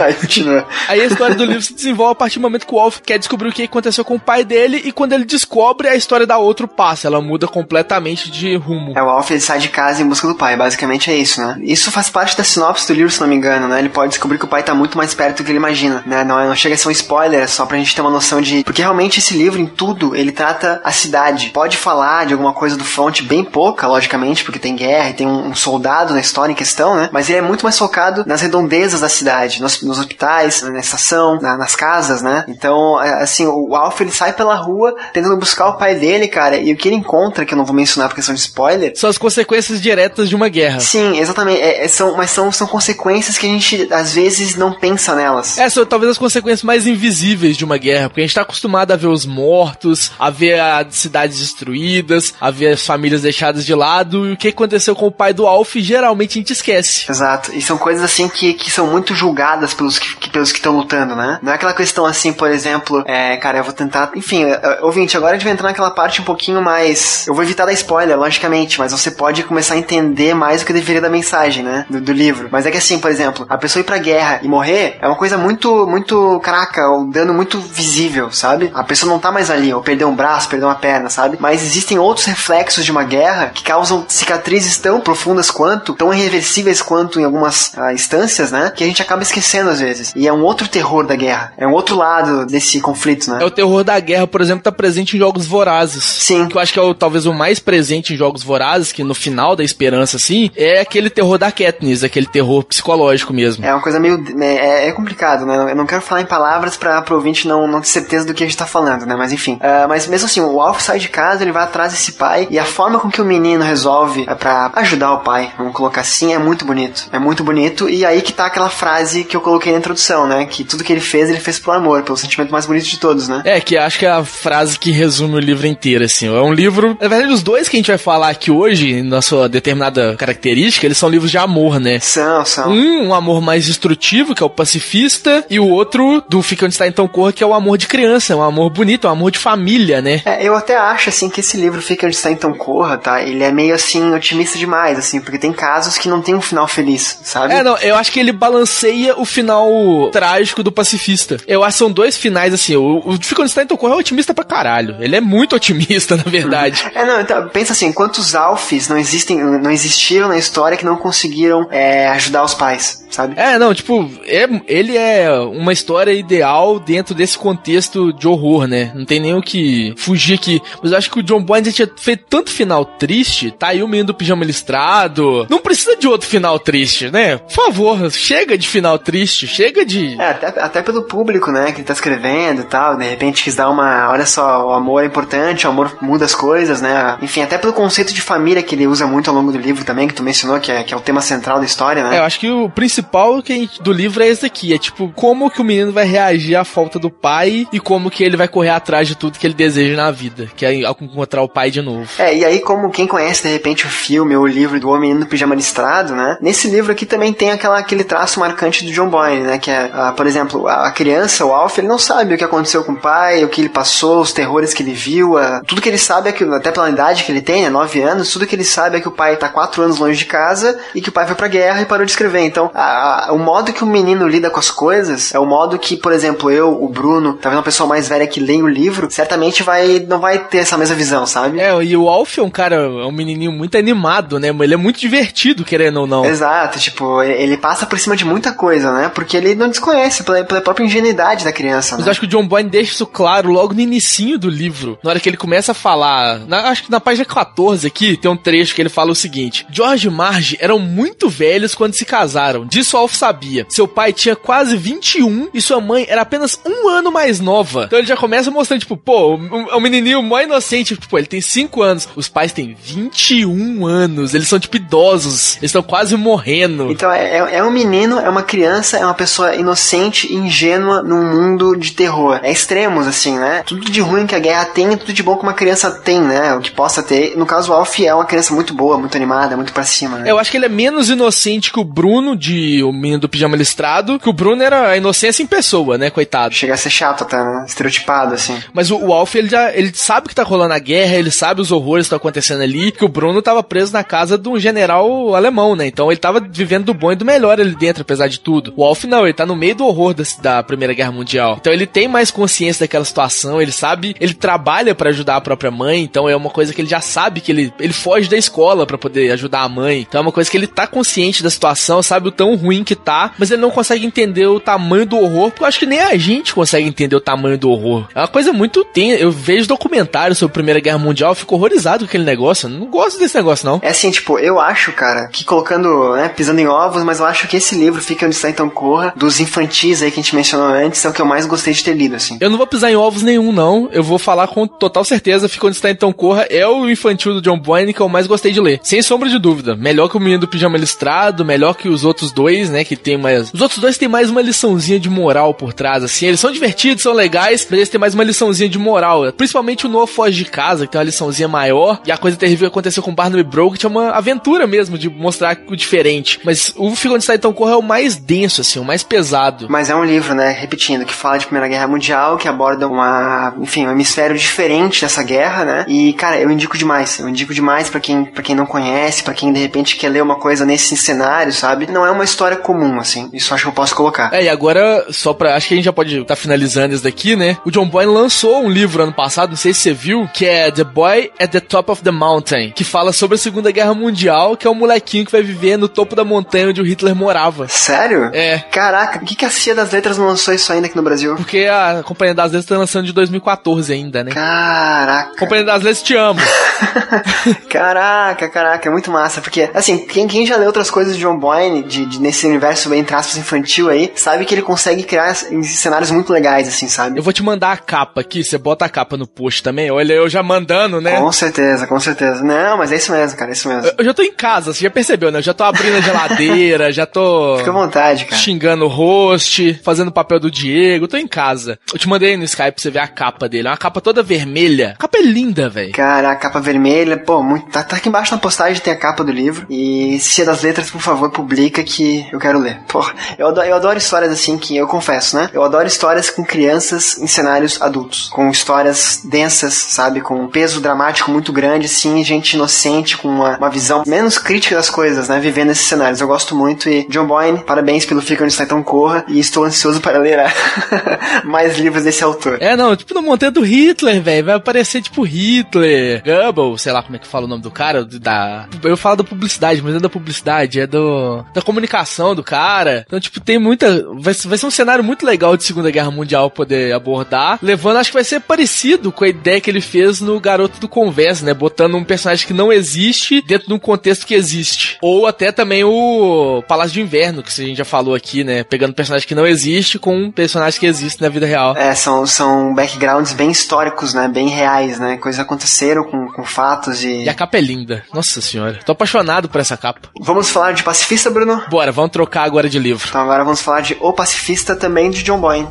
Aí continua. Aí a história do livro se desenvolve a partir do momento que o Alf quer descobrir o que aconteceu com o pai dele e quando ele descobre, a história da outro passa. Ela muda completamente de rumo. É, o Alf ele sai de casa em busca do pai, basicamente é isso, né? Isso faz parte da sinopse do livro, se não me engano, né? Ele pode descobrir que o pai tá muito mais perto do que ele imagina, né? Não, não chega a ser um spoiler, é só pra gente ter uma noção de. Porque realmente esse livro, em tudo, ele trata a cidade. Pode falar de alguma coisa do front, bem pouca, logicamente, porque tem guerra e tem um, um soldado na história em questão, né? Mas ele é muito mais focado nas redondezas da cidade, nos, nos hospitais, na estação, na, nas casas, né? Então, é, assim, o Alf ele sai pela rua tentando buscar o pai dele, cara, e o que ele encontra, que eu não vou mencionar por questão de spoiler. São as consequências diretas de uma guerra. Sim, exatamente. É, é, são, mas são, são consequências que a gente às vezes não pensa nelas. É, são talvez as consequências mais invisíveis de uma guerra, porque a gente tá acostumado a ver os mortos, a ver as cidades destruídas, a ver as famílias deixadas de lado, e o que aconteceu com o pai do Alf geralmente a gente esquece. Exato. E são coisas assim que, que são muito julgadas pelos que, que pelos que estão lutando, né? Não é aquela questão assim, por exemplo, é, cara, eu vou tentar. Enfim, ouvinte, agora a gente vai entrar naquela parte um pouquinho mais. Eu vou evitar dar spoiler, logicamente, mas você pode começar a entender mais o que deveria da mensagem, né? Do, do, livro. Mas é que assim, por exemplo, a pessoa ir pra guerra e morrer é uma coisa muito, muito caraca, ou dano muito visível, sabe? A pessoa não tá mais ali, ou perdeu um braço, perdeu uma perna, sabe? Mas existem outros reflexos de uma guerra que causam cicatrizes tão profundas quanto, tão irreversíveis quanto em algumas ah, instâncias, né? Que a gente acaba esquecendo às vezes. E é um outro terror da guerra. É um outro lado desse conflito, né? É o terror da guerra, por exemplo, tá presente em jogos vorazes. Sim. Que eu acho que é o, talvez o mais presente em jogos vorazes, que no final da esperança, assim, é aquele terror da Katniss, aquele terror psicológico mesmo. É uma coisa meio. É, é complicado, né? Eu não quero falar em palavras pra, pro ouvinte não, não ter certeza do que a gente tá falando, né? Mas enfim. Uh, mas mesmo assim, o Alf sai de casa, ele vai atrás desse pai, e a forma com que o menino resolve é pra ajudar o pai, vamos colocar assim, é muito bonito. É muito bonito, e aí que tá aquela frase que eu coloquei na introdução, né? Que tudo que ele fez, ele fez por amor, pelo sentimento mais bonito de todos, né? É, que acho que é a frase que resume o livro inteiro, assim. É um livro. Na verdade, os dois que a gente vai falar aqui hoje, na sua determinada característica, eles são livros de amor, né? São, são. Um, um amor mais destrutivo, que é o pacifista, e o outro, do Fica Onde Está Então Corra, que é o amor de criança, um amor bonito, um amor de família, né? É, eu até acho, assim, que esse livro Fica Onde Está Então Corra, tá? Ele é meio, assim, otimista demais, assim, porque tem casos que não tem um final feliz, sabe? É, não, eu acho que ele balanceia o final trágico do pacifista. Eu acho que são dois finais, assim, o, o Fica Onde Está Então Corra é otimista pra caralho. Ele é muito otimista, na verdade. É, não, então, pensa assim, quantos Alfs não existem, não existiram na história que não conseguiram é, ajudar os pais, sabe? É, não, tipo, é, ele é uma história ideal dentro desse contexto de horror, né? Não tem nem o que fugir aqui. Mas eu acho que o John Boyne tinha feito tanto final triste, tá aí o menino do pijama listrado. Não precisa de outro final triste, né? Por favor, chega de final triste, chega de. É, até, até pelo público, né, que ele tá escrevendo e tal, de repente quis dar uma. Olha só, o amor é importante, o amor muda as coisas, né? Enfim, até pelo conceito de família que ele usa muito ao longo do livro também, que tu mencionou, que é, que é o tema central da história, né? É, eu acho que o principal a gente- do livro é esse aqui. É tipo, como que o menino vai reagir à falta do pai e como que ele vai correr atrás de tudo que ele deseja na vida. Que é encontrar o pai de novo. É, e aí, como quem conhece de repente o filme ou o livro do Homem no Pijama Listrado, né? Nesse livro aqui também tem aquela, aquele traço marcante do John Boyne, né? Que é, ah, por exemplo, a a criança, o Alf, ele não sabe o que aconteceu com o pai, o que ele passou, os terrores que ele viu, ah, tudo que ele sabe é que, até pela idade que ele tem, né? Nove anos, tudo que ele sabe é que o pai tá quatro anos longe de casa e que o pai foi pra guerra e parou de escrever. Então, a- a- o modo que o menino lida com as coisas é o modo que, por exemplo, eu, o Bruno, talvez uma pessoa mais velha que leia o livro, certamente vai, não vai ter essa mesma visão, sabe? É, e o Alf é um cara, é um menininho muito animado, né? Ele é muito divertido, querendo ou não. Exato, tipo, ele passa por cima de muita coisa, né? Porque ele não desconhece, pela, pela própria ingenuidade da criança, Mas né? eu acho que o John Boyne deixa isso claro logo no inicinho do livro. Na hora que ele começa a falar. na- acho que na página 14 aqui tem um trecho que ele fala o seguinte: George e Marge eram muito velhos quando se casaram. Disso Alf sabia. Seu pai tinha quase 21 e sua mãe era apenas um ano mais nova. Então ele já começa mostrando, tipo, pô, o, o menininho mó inocente. Tipo, ele tem 5 anos. Os pais têm 21 anos. Eles são, tipo, idosos. Eles estão quase morrendo. Então é, é- é um menino, é uma criança, é uma pessoa inocente e ingênua num mundo de terror. É extremos, assim, né? Tudo de ruim que a guerra tem e tudo de bom que uma criança tem, né? O que possa ter. No caso, o Alf é uma criança muito boa, muito animada, muito pra cima, né? Eu acho que ele é menos inocente que o Bruno, de O Menino do Pijama Listrado, que o Bruno era a inocência em pessoa, né, coitado. Chega a ser chato até, né? Estereotipado, assim. Mas o, o Alf, ele já ele sabe que tá rolando a guerra, ele sabe os horrores que estão acontecendo ali, que o Bruno tava preso na casa de um general alemão, né? Então ele tava vivendo do bom e do melhor ali dentro, apesar de tudo. O Alf não, ele tá no meio do horror da, da Primeira Guerra Mundial. Então ele tem mais consciência daquela situação, ele sabe, ele trabalha pra ajudar a própria mãe, então é uma coisa que ele já sabe que ele, ele foge da escola pra poder ajudar a mãe. Então é uma coisa que ele tá consciente da situação, sabe o tão ruim que tá, mas ele não consegue entender o tamanho do horror, porque eu acho que nem a gente consegue entender o tamanho do horror. É uma coisa muito tem, eu vejo documentários sobre a Primeira Guerra Mundial, eu fico horrorizado com aquele negócio. Eu não gosto desse negócio não. É assim, tipo, eu acho, cara, que colocando, né, pisando em ovos, mas eu acho que esse livro, Fica Onde Está Então Corra, dos infantis aí que a gente mencionou antes, é o que eu mais gostei de ter lido, assim. Eu não vou pisar em ovos nenhum, não. Eu vou falar com total certeza. Fica onde está então corra. É o infantil do John Boyne que eu mais gostei de ler. Sem sombra de dúvida. Melhor que o menino do pijama listrado, melhor que os outros dois, né? Que tem mais. Os outros dois têm mais uma liçãozinha de moral por trás, assim. Eles são divertidos, são legais, mas eles têm mais uma liçãozinha de moral. Principalmente o Noah Foge de Casa, que tem uma liçãozinha maior. E a coisa terrível que aconteceu com Barnaby Broke, é uma aventura mesmo de mostrar o diferente. Mas o Fica onde está então corra é o mais denso, assim, o mais pesado. Mas é um livro, né, repetindo, que fala de Primeira Guerra Mundial, que aborda uma, enfim, um hemisfério diferente dessa guerra, né? E, cara, eu indico demais. Eu indico demais pra quem, pra quem não conhece, pra quem de repente quer ler uma coisa nesse cenário, sabe? Não é uma história comum, assim. Isso acho que eu posso colocar. É, e agora, só pra. Acho que a gente já pode estar finalizando isso daqui, né? O John Boyne lançou um livro ano passado, não sei se você viu, que é The Boy at the Top of the Mountain, que fala sobre a Segunda Guerra Mundial, que é um molequinho que vai viver no topo da montanha onde o Hitler morava. Sério? É. Caraca, por que, que a Cia das Letras não lançou isso ainda aqui no Brasil? Porque a Companhia das Letras tá lançando de 2014 ainda, né? Caraca. Companhia das Letras, te amo. Caraca, caraca, é muito massa. Porque, assim, quem, quem já leu outras coisas de John Boyne, de, de- nesse universo, entre aspas, infantil aí, sabe que ele consegue criar cenários muito legais, assim, sabe? Eu vou te mandar a capa aqui, você bota a capa no post também. Olha, eu já mandando, né? Com certeza, com certeza. Não, mas é isso mesmo, cara, é isso mesmo. Eu- Eu já tô em casa, você já percebeu, né? Eu já tô abrindo a geladeira, já tô. Fica à vontade, cara. xingando o host, fazendo o papel do Diego, tô em casa. Eu te mandei no Skype pra você ver a capa dele. É uma capa toda vermelha. A capa é linda, velho. Cara, a capa vermelha, pô, muito, tá, tá aqui embaixo na postagem, tem a capa do livro. E Cia das Letras, por favor, publica que eu quero ler. Porra, eu adoro, eu adoro histórias assim que, eu confesso, né? Eu adoro histórias com crianças em cenários adultos. Com histórias densas, sabe? Com um peso dramático muito grande, assim, gente inocente, com uma, uma visão menos crítica das coisas, né? Vivendo esses cenários. Eu gosto muito e John Boyne, parabéns pelo Fica Onde Está Então Corra. E estou ansioso para ler ah, mais livros desse autor. É, não, tipo na montanha do Hitler, velho. Vai aparecer tipo Hitler, Goebbels, sei lá como é que fala o nome do cara, da... Eu falo da publicidade, mas não é da publicidade, é do... da comunicação do cara. Então, tipo, tem muita... Vai, vai ser um cenário muito legal de Segunda Guerra Mundial poder abordar, levando, acho que vai ser parecido com a ideia que ele fez no Garoto do Converso, né? Botando um personagem que não existe dentro de um contexto que existe. Ou até também o Palácio de Inverno, que a gente já falou aqui, né? Pegando um personagem que não existe com um personagem que existe na vida real. É, são, são backgrounds bem históricos, né? Bem reais, né? Coisas aconteceram com, com fatos e... E a capa é linda. Nossa, Nossa senhora. Tô apaixonado por essa capa. Vamos falar de Pacifista, Bruno? Bora, vamos trocar agora de livro. Então agora vamos falar de O Pacifista também de John Boyne.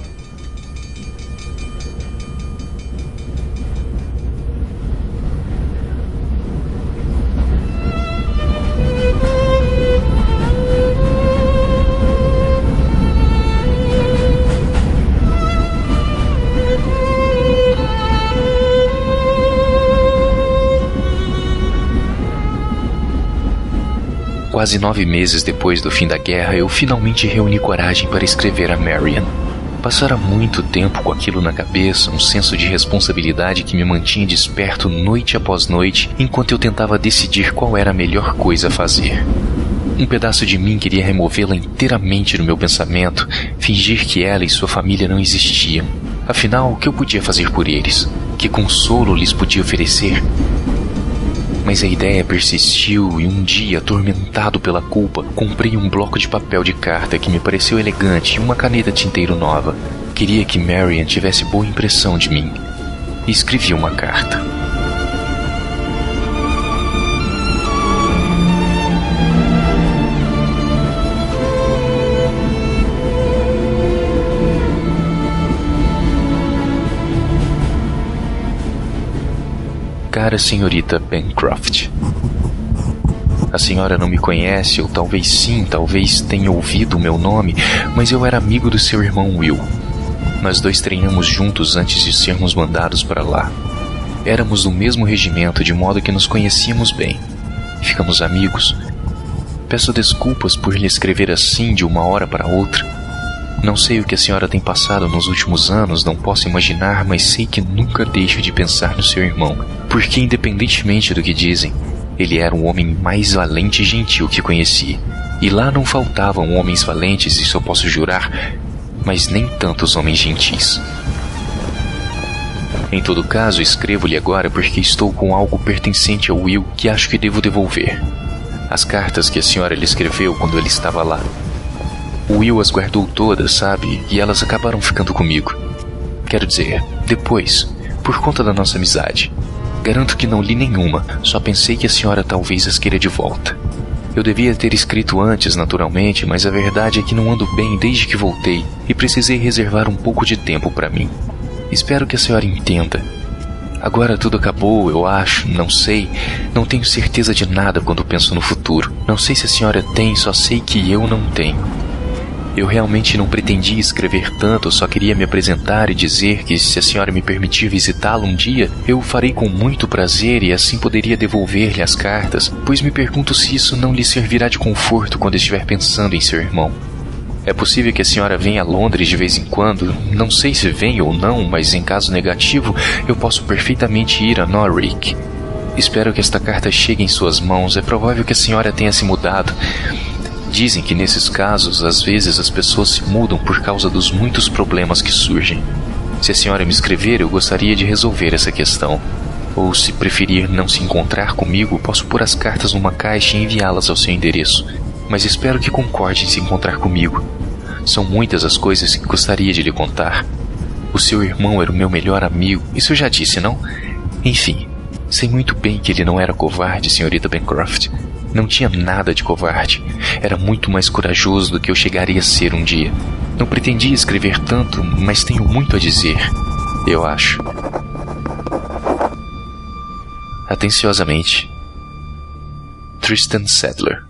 Quase nove meses depois do fim da guerra, eu finalmente reuni coragem para escrever a Marian. Passara muito tempo com aquilo na cabeça, um senso de responsabilidade que me mantinha desperto noite após noite, enquanto eu tentava decidir qual era a melhor coisa a fazer. Um pedaço de mim queria removê-la inteiramente do meu pensamento, fingir que ela e sua família não existiam. Afinal, o que eu podia fazer por eles? Que consolo lhes podia oferecer? Mas a ideia persistiu e um dia, atormentado pela culpa, comprei um bloco de papel de carta que me pareceu elegante e uma caneta tinteiro nova. Queria que Marian tivesse boa impressão de mim. E escrevi uma carta. Cara senhorita Bancroft. A senhora não me conhece, ou talvez sim, talvez tenha ouvido o meu nome, mas eu era amigo do seu irmão Will. Nós dois treinamos juntos antes de sermos mandados para lá. Éramos do mesmo regimento, de modo que nos conhecíamos bem. Ficamos amigos. Peço desculpas por lhe escrever assim de uma hora para outra. Não sei o que a senhora tem passado nos últimos anos, não posso imaginar, mas sei que nunca deixo de pensar no seu irmão, porque, independentemente do que dizem, ele era o homem mais valente e gentil que conheci. E lá não faltavam homens valentes, isso eu posso jurar, mas nem tantos homens gentis. Em todo caso, escrevo-lhe agora porque estou com algo pertencente ao Will que acho que devo devolver. As cartas que a senhora lhe escreveu quando ele estava lá. O Will as guardou todas, sabe? E elas acabaram ficando comigo. Quero dizer, depois, por conta da nossa amizade. Garanto que não li nenhuma, só pensei que a senhora talvez as queira de volta. Eu devia ter escrito antes, naturalmente, mas a verdade é que não ando bem desde que voltei e precisei reservar um pouco de tempo para mim. Espero que a senhora entenda. Agora tudo acabou, eu acho, não sei. Não tenho certeza de nada quando penso no futuro. Não sei se a senhora tem, só sei que eu não tenho. Eu realmente não pretendia escrever tanto, só queria me apresentar e dizer que, se a senhora me permitir visitá-lo um dia, eu o farei com muito prazer e assim poderia devolver-lhe as cartas, pois me pergunto se isso não lhe servirá de conforto quando estiver pensando em seu irmão. É possível que a senhora venha a Londres de vez em quando, não sei se vem ou não, mas em caso negativo, eu posso perfeitamente ir a Norwich. Espero que esta carta chegue em suas mãos. É provável que a senhora tenha se mudado. Dizem que nesses casos, às vezes as pessoas se mudam por causa dos muitos problemas que surgem. Se a senhora me escrever, eu gostaria de resolver essa questão. Ou, se preferir não se encontrar comigo, posso pôr as cartas numa caixa e enviá-las ao seu endereço. Mas espero que concorde em se encontrar comigo. São muitas as coisas que gostaria de lhe contar. O seu irmão era o meu melhor amigo, isso eu já disse, não? Enfim, sei muito bem que ele não era covarde, senhorita Bancroft. Não tinha nada de covarde. Era muito mais corajoso do que eu chegaria a ser um dia. Não pretendia escrever tanto, mas tenho muito a dizer. Eu acho. Atenciosamente, Tristan Sadler.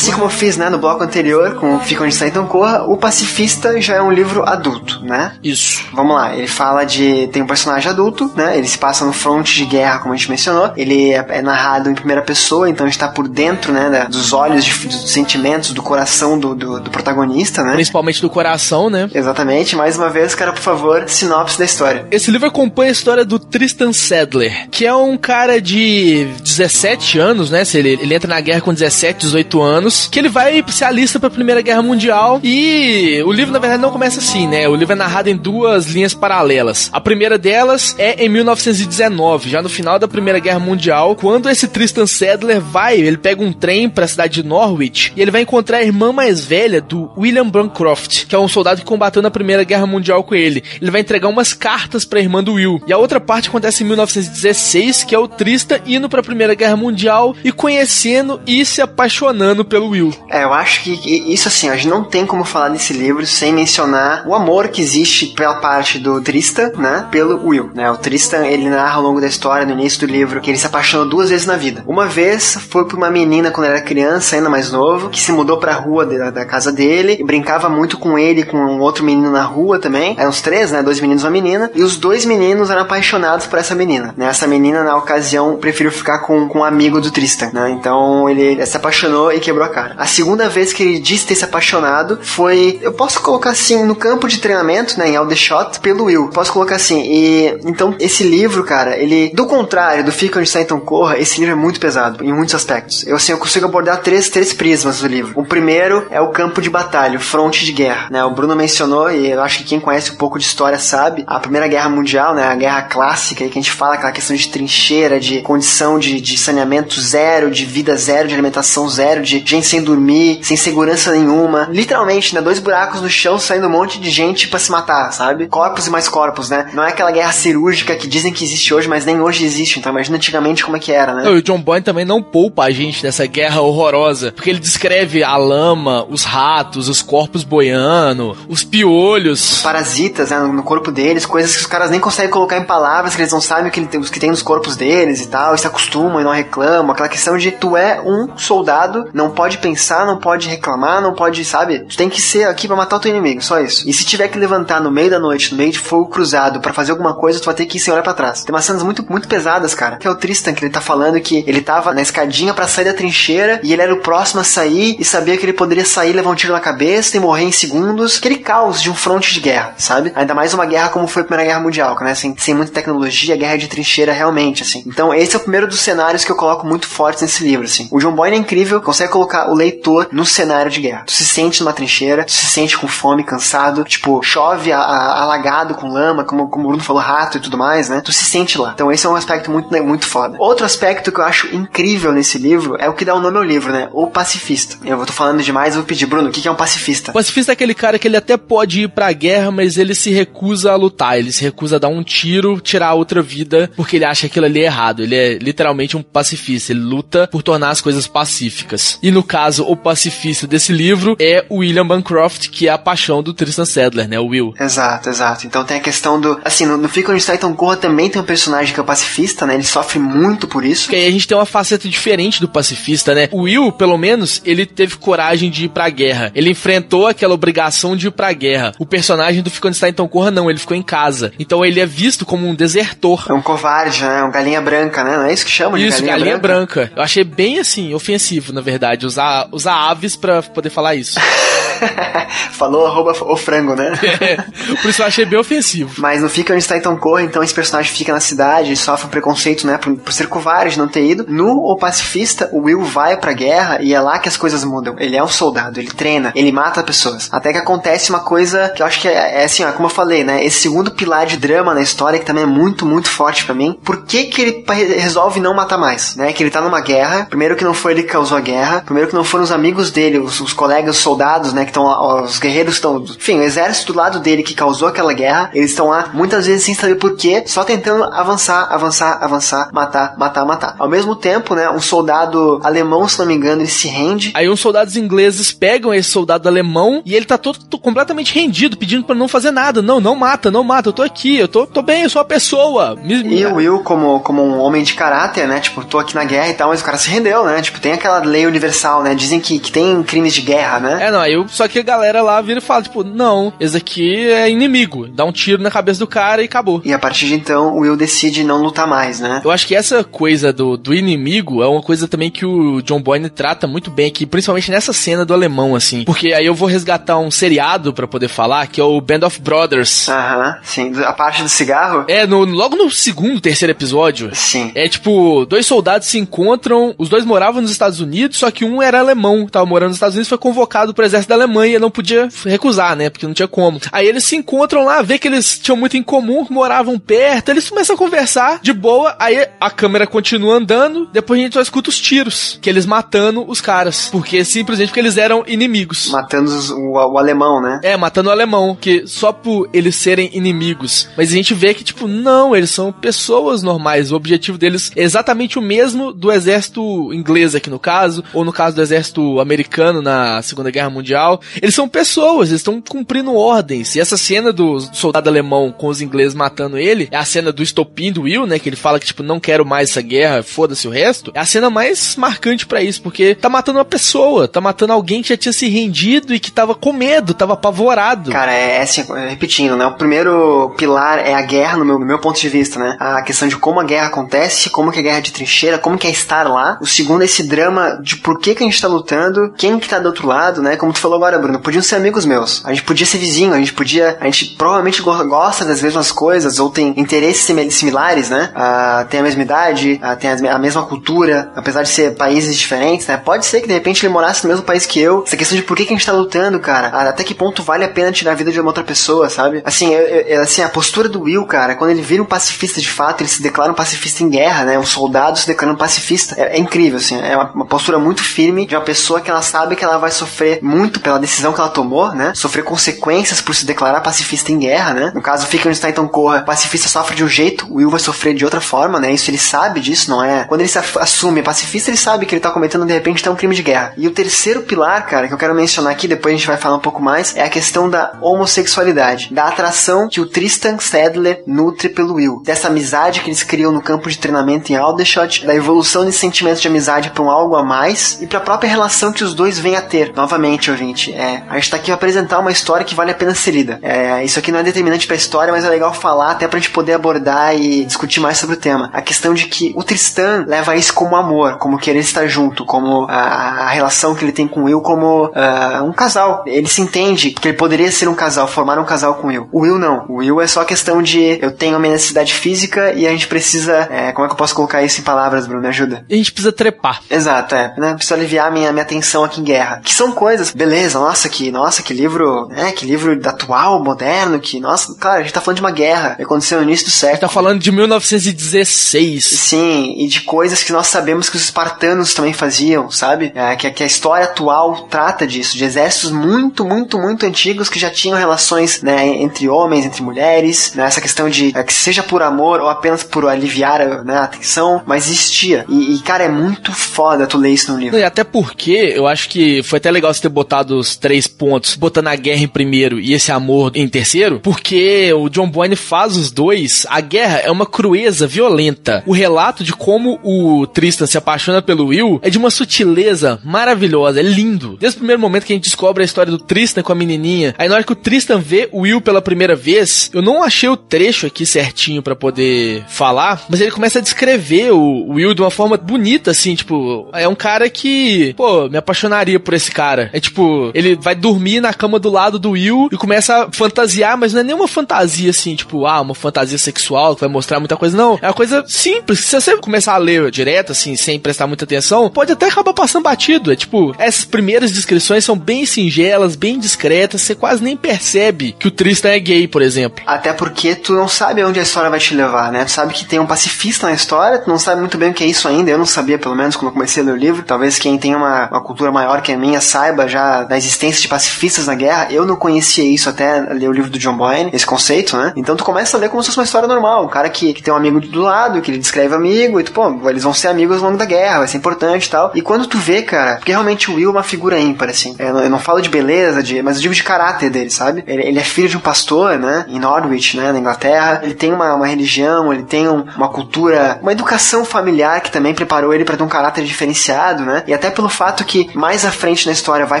Como eu fiz né, no bloco anterior, com o Fica Onde Está Então Corra, o Pacifista já é um livro adulto, né? Isso. Vamos lá, ele fala de. Tem um personagem adulto, né? Ele se passa no fronte de guerra, como a gente mencionou. Ele é, é narrado em primeira pessoa, então está por dentro, né? da- dos olhos, de- dos sentimentos, do coração do, do, do protagonista, né? Principalmente do coração, né? Exatamente. Mais uma vez, cara, por favor, sinopse da história. Esse livro acompanha a história do Tristan Sadler, que é um cara de 17 anos, né? Se Ele, ele entra na guerra com 17, 18 anos Que ele vai se alista pra Primeira Guerra Mundial e o livro, na verdade, não começa assim, né? O livro é narrado em duas linhas paralelas. A primeira delas é em 1919, já no final da Primeira Guerra Mundial, quando esse Tristan Sadler vai, ele pega um trem pra cidade de Norwich e ele vai encontrar a irmã mais velha do William Bancroft, que é um soldado que combateu na Primeira Guerra Mundial com ele. Ele vai entregar umas cartas pra irmã do Will. E a outra parte acontece em 1916, que é o Tristan indo pra Primeira Guerra Mundial e conhecendo e se apaixonando pelo Will. É, eu acho que isso assim, a gente não tem como falar desse livro sem mencionar o amor que existe pela parte do Tristan, né, pelo Will, né? O Tristan, ele narra ao longo da história, no início do livro, que ele se apaixonou duas vezes na vida. Uma vez foi por uma menina quando era criança, ainda mais novo, que se mudou pra rua da, da casa dele e brincava muito com ele, com um outro menino na rua também. Eram os três, né? Dois meninos e uma menina. E os dois meninos eram apaixonados por essa menina. Né? Essa menina, na ocasião, preferiu ficar com, com um amigo do Tristan, né? Então ele se apaixonou e quebrou a cara. A segunda vez que ele disse ter se apaixonado foi, eu posso colocar assim, no campo de treinamento, né? Em Aldershot, pelo Will. Posso colocar assim. E então esse livro, cara, ele, do contrário do Fica onde está então corra, esse livro é muito pesado em muitos aspectos. Eu assim, eu consigo abordar três, três prismas do livro. O primeiro é o campo de batalha, o fronte de guerra, né? O Bruno mencionou e eu acho que quem conhece um pouco de história sabe, a Primeira Guerra Mundial, né? A guerra clássica que a gente fala aquela questão de trincheira, de condição de, de saneamento zero, de vida zero, de alimentação zero, de gente sem dormir, sem segurança nenhuma. Literalmente, né? Dois buracos no chão saindo um monte de gente para se matar, sabe? Corpos e mais corpos, né? Não é aquela guerra cirúrgica que dizem que existe hoje, mas nem hoje existe. Então imagina antigamente como é que era, né? Não, e o John Boyne também não poupa a gente nessa guerra horrorosa, porque ele descreve a lama, os ratos, os corpos boiando, os piolhos. Os parasitas, né, no corpo deles, coisas que os caras nem conseguem colocar em palavras, que eles não sabem o que, os que tem nos corpos deles e tal, e se acostumam e não reclamam. Aquela questão de tu é um soldado, não pode pensar, não pode reclamar, não pode, sabe? Tu tem que ser aqui para matar o teu inimigo, só isso. E se tiver que levantar no meio da noite, no meio de fogo cruzado, para fazer alguma coisa, tu vai ter que ir sem olhar pra trás. Tem umas cenas muito, muito pesadas, cara. Que é o Tristan, que ele tá falando que ele tava na escadinha para sair da trincheira e ele era o próximo a sair e sabia que ele poderia sair, levar um tiro na cabeça e morrer em segundos. Aquele caos de um fronte de guerra, sabe? Ainda mais uma guerra como foi a Primeira Guerra Mundial, né? Sem, sem muita tecnologia, guerra de trincheira realmente, assim. Então, esse é o primeiro dos cenários que eu coloco muito fortes nesse livro, assim. O John Boyne é incrível, consegue colocar o leitor no cenário de guerra. Tu se sente numa trincheira, tu se sente com fome, cansado, tipo, chove a, a, alagado com lama, como, como o Bruno falou, rato e tudo mais, né? Tu se sente lá. Então, esse é um aspecto muito, né, muito foda. Outro aspecto que eu acho incrível nesse livro é o que dá o nome ao livro, né? O pacifista. Eu tô falando demais, eu vou pedir, Bruno, o que é um pacifista? O pacifista é aquele cara que ele até pode ir pra guerra, mas ele se recusa a lutar, ele se recusa a dar um tiro, tirar outra vida, porque ele acha aquilo ali é errado. Ele é literalmente um pacifista, ele luta por tornar as coisas pacíficas. E no caso, o pacifista desse livro é o William Bancroft, que é a paixão do Tristan Sadler, né? O Will. Exato, exato. Então tem a questão do. Assim, no, no está Então Corra também tem um personagem que é o pacifista, né? Ele sofre muito por isso. Porque aí a gente tem uma faceta diferente do pacifista, né? O Will, pelo menos, ele teve coragem de ir pra guerra. Ele enfrentou aquela obrigação de ir pra guerra. O personagem do Fica onde está Então Corra, não, ele ficou em casa. Então ele é visto como um desertor. É um covarde, né? Um galinha branca, né? Não é isso que chamam de Isso, galinha, galinha branca? branca. Eu achei bem assim, ofensivo, na verdade, usar, usar aves pra poder falar isso. Falou arroba o frango, né? É, por isso eu achei bem ofensivo. Mas no Fica onde está então corra, então esse personagem fica na cidade, sofre um preconceito, né, por, por ser covarde, não ter ido. No O Pacifista, o Will vai pra guerra e é lá que as coisas mudam. Ele é um soldado, ele treina, ele mata pessoas. Até que acontece uma coisa que eu acho que é, é assim, ó, como eu falei, né, esse segundo pilar de drama na história que também é muito, muito forte para mim. Por que que ele resolve não matar mais, né? Que ele tá numa guerra, primeiro que não foi ele que causou a guerra, primeiro que não foram os amigos dele, os, os colegas os soldados, né, que estão lá, os guerreiros estão, enfim, o exército do lado dele que causou aquela guerra, eles estão lá muitas vezes sem saber porquê, só tentando avançar, avançar, avançar, matar, matar, matar. Ao mesmo tempo, né, um soldado alemão, se não me engano, ele se rende. Aí uns soldados ingleses pegam esse soldado alemão e ele tá todo, todo completamente rendido, pedindo para não fazer nada. Não, não mata, não mata, eu tô aqui, eu tô, tô bem, eu sou uma pessoa. Me, E o Will, como, como um homem de caráter, né? Tipo, tô aqui na guerra e tal, mas o cara se rendeu, né? Tipo, tem aquela lei universal, né? Dizem que, que tem crimes de guerra, né? É, não, aí eu, só que a galera lá vira e fala, tipo, não, esse aqui é inimigo. Dá um tiro na cabeça do cara e acabou. E a partir de então, o Will decide não lutar mais, né? Eu acho que essa coisa do, do inimigo é uma coisa também que o John Boyne trata muito bem aqui, principalmente nessa cena do alemão, assim. Porque aí eu vou resgatar um seriado pra poder falar, que é o Band of Brothers. Aham, sim. A parte do cigarro? É, no, logo no segundo, terceiro episódio. Sim. É tipo, dois soldados se encontram, os dois moravam nos Estados Unidos, só que um era alemão, tava morando nos Estados Unidos, foi convocado pro exército da Alemanha, não podia recusar, né? Porque não tinha como. Aí eles se encontram lá, vê que eles tinham muito em comum, moravam perto, eles começam a conversar de boa, aí a câmera continua andando, depois a gente só escuta os tiros, que eles matando os caras, porque simplesmente porque eles eram inimigos. Matando o, o alemão, né? É, matando o alemão, que só por eles serem inimigos. Mas a gente vê que, tipo, não, eles são pessoas normais. O objetivo deles é exatamente o mesmo do exército inglês aqui no caso, ou no caso do exército americano na Segunda Guerra Mundial. Eles são pessoas, eles estão cumprindo ordens. E essa cena do soldado alemão com os ingleses matando ele, é a cena do estopim do Will, né? Que ele fala que, tipo, não quero mais essa guerra, foda-se o resto. É a cena mais marcante pra isso, porque tá matando uma pessoa, tá matando alguém que já tinha se rendido e que tava com medo, tava apavorado. Cara, é assim, repetindo, né? O primeiro pilar é a guerra, no meu, no meu ponto de vista, né? A questão de como a guerra acontece, como que a guerra é de trincheira, como que é estar lá. O segundo é esse drama de por que que a gente tá lutando, quem que tá do outro lado, né? Como tu falou agora, Bruno, podiam ser amigos meus. A gente podia ser vizinho, a gente podia... A gente provavelmente go- gosta das mesmas coisas, ou tem interesses simi- similares, né? Ah, tem a mesma idade, ah, tem a mesma cultura, apesar de ser países diferentes, né? Pode ser que de repente ele morasse no mesmo país que eu. Essa questão de por que, que a gente tá lutando, cara. Ah, Até que ponto vale a pena tirar a vida de uma outra pessoa, sabe? Assim, eu- eu- assim, a postura do Will, cara, quando ele vira um pacifista de fato, ele se declara um pacifista em guerra, né? Um soldado se declara um pacifista. É, é incrível, assim. É uma, uma postura muito firme de uma pessoa que ela sabe que ela vai sofrer muito pela decisão que ela tomou, né? Sofrer consequências por se declarar pacifista em guerra, né? No caso, fica onde está então corra. Pacifista sofre de um jeito, Will vai sofrer de outra forma, né? Isso ele sabe disso, não é? Quando ele se assume pacifista, ele sabe que ele tá cometendo de repente até um crime de guerra. E o terceiro pilar, cara, que eu quero mencionar aqui, depois a gente vai falar um pouco mais, é a questão da homossexualidade, da atração que o Tristan Sadler nutre pelo Will, dessa amizade que eles criam no campo de treinamento em Aldershot, da evolução desse sentimento de amizade para um algo a mais e para própria relação que os dois vêm a ter. Novamente, ouvinte, é, a gente tá aqui pra apresentar uma história que vale a pena ser lida. É, isso aqui não é determinante pra história, mas é legal falar até pra gente poder abordar e discutir mais sobre o tema. A questão de que o Tristan leva isso como amor, como querer estar junto, como a, a relação que ele tem com o Will como ah, um casal. Ele se entende que ele poderia ser um casal, formar um casal com o Will. O Will não. O Will é só questão de eu tenho a minha necessidade física e a gente precisa. é, como é que eu posso colocar isso em palavras, Bruno? Me ajuda. A gente precisa trepar. Exato, é. Né? Preciso aliviar minha, minha tensão aqui em guerra. Que são coisas, beleza, nossa, que, nossa, que livro, né? Que livro atual, moderno, que, nossa, claro, a gente tá falando de uma guerra. que Aconteceu no início do A gente século. tá falando de 1916. Sim, e de coisas que nós sabemos que os espartanos também faziam, sabe? É, que, que a história atual trata disso, de exércitos muito, muito, muito antigos que já tinham relações né, entre homens, entre mulheres, né, essa questão de é, que seja por amor ou apenas por aliviar né, a tensão, mas existia. E, e, cara, é muito foda tu ler isso no livro. E até porque eu acho que foi até legal você ter botado os três pontos, botando a guerra em primeiro e esse amor em terceiro, porque o John Boyne faz os dois. A guerra é uma crueza violenta. O relato de como o Tristan se apaixona pelo Will é de uma sutileza maravilhosa, é lindo. Desde o primeiro momento que a gente descobre a história do Tristan com a menininha, aí na hora que o Tristan vê o Will pela primeira vez, eu não achei o trecho aqui certinho pra poder falar, mas ele começa a descrever o Will de uma forma bonita, assim, tipo, é um cara que, pô, me apaixonaria por esse cara. É tipo, ele vai dormir na cama do lado do Will e começa a fantasiar, mas não é nenhuma fantasia assim, tipo, ah, uma fantasia sexual que vai mostrar muita coisa, não. É uma coisa simples. Se você começar a ler direto, assim, sem prestar muita atenção, pode até acabar passando batido. É tipo, essas primeiras descrições são bem singelas, bem discretas, você quase nem percebe que o Tristan é gay, por exemplo. Até porque tu não sabe onde a história vai te levar, né? Tu sabe que tem um pacifista na história, tu não sabe muito bem o que é isso ainda. Eu não sabia, pelo menos, quando eu comecei a ler o livro. Talvez quem tem uma, uma cultura maior que a minha saiba já da existência de pacifistas na guerra. Eu não conhecia isso até ler o livro do John Boyne, esse conceito, né? Então tu começa a ler como se fosse uma história normal. Um cara que, que tem um amigo do lado, que ele descreve amigo, e tu, pô, eles vão ser amigos ao longo da guerra, vai ser importante e tal. E quando tu vê, cara, porque realmente o Will é uma figura ímpar, assim. Eu não, eu não falo de beleza, de, mas eu digo de caráter dele, sabe? Ele, ele é filho de um pastor, né? Em Norwich, né? Na Inglaterra. Ele tem uma, uma religião, ele tem um- uma cultura, uma educação familiar que também preparou ele pra ter um caráter diferenciado, né? E até pelo fato que mais à frente na história vai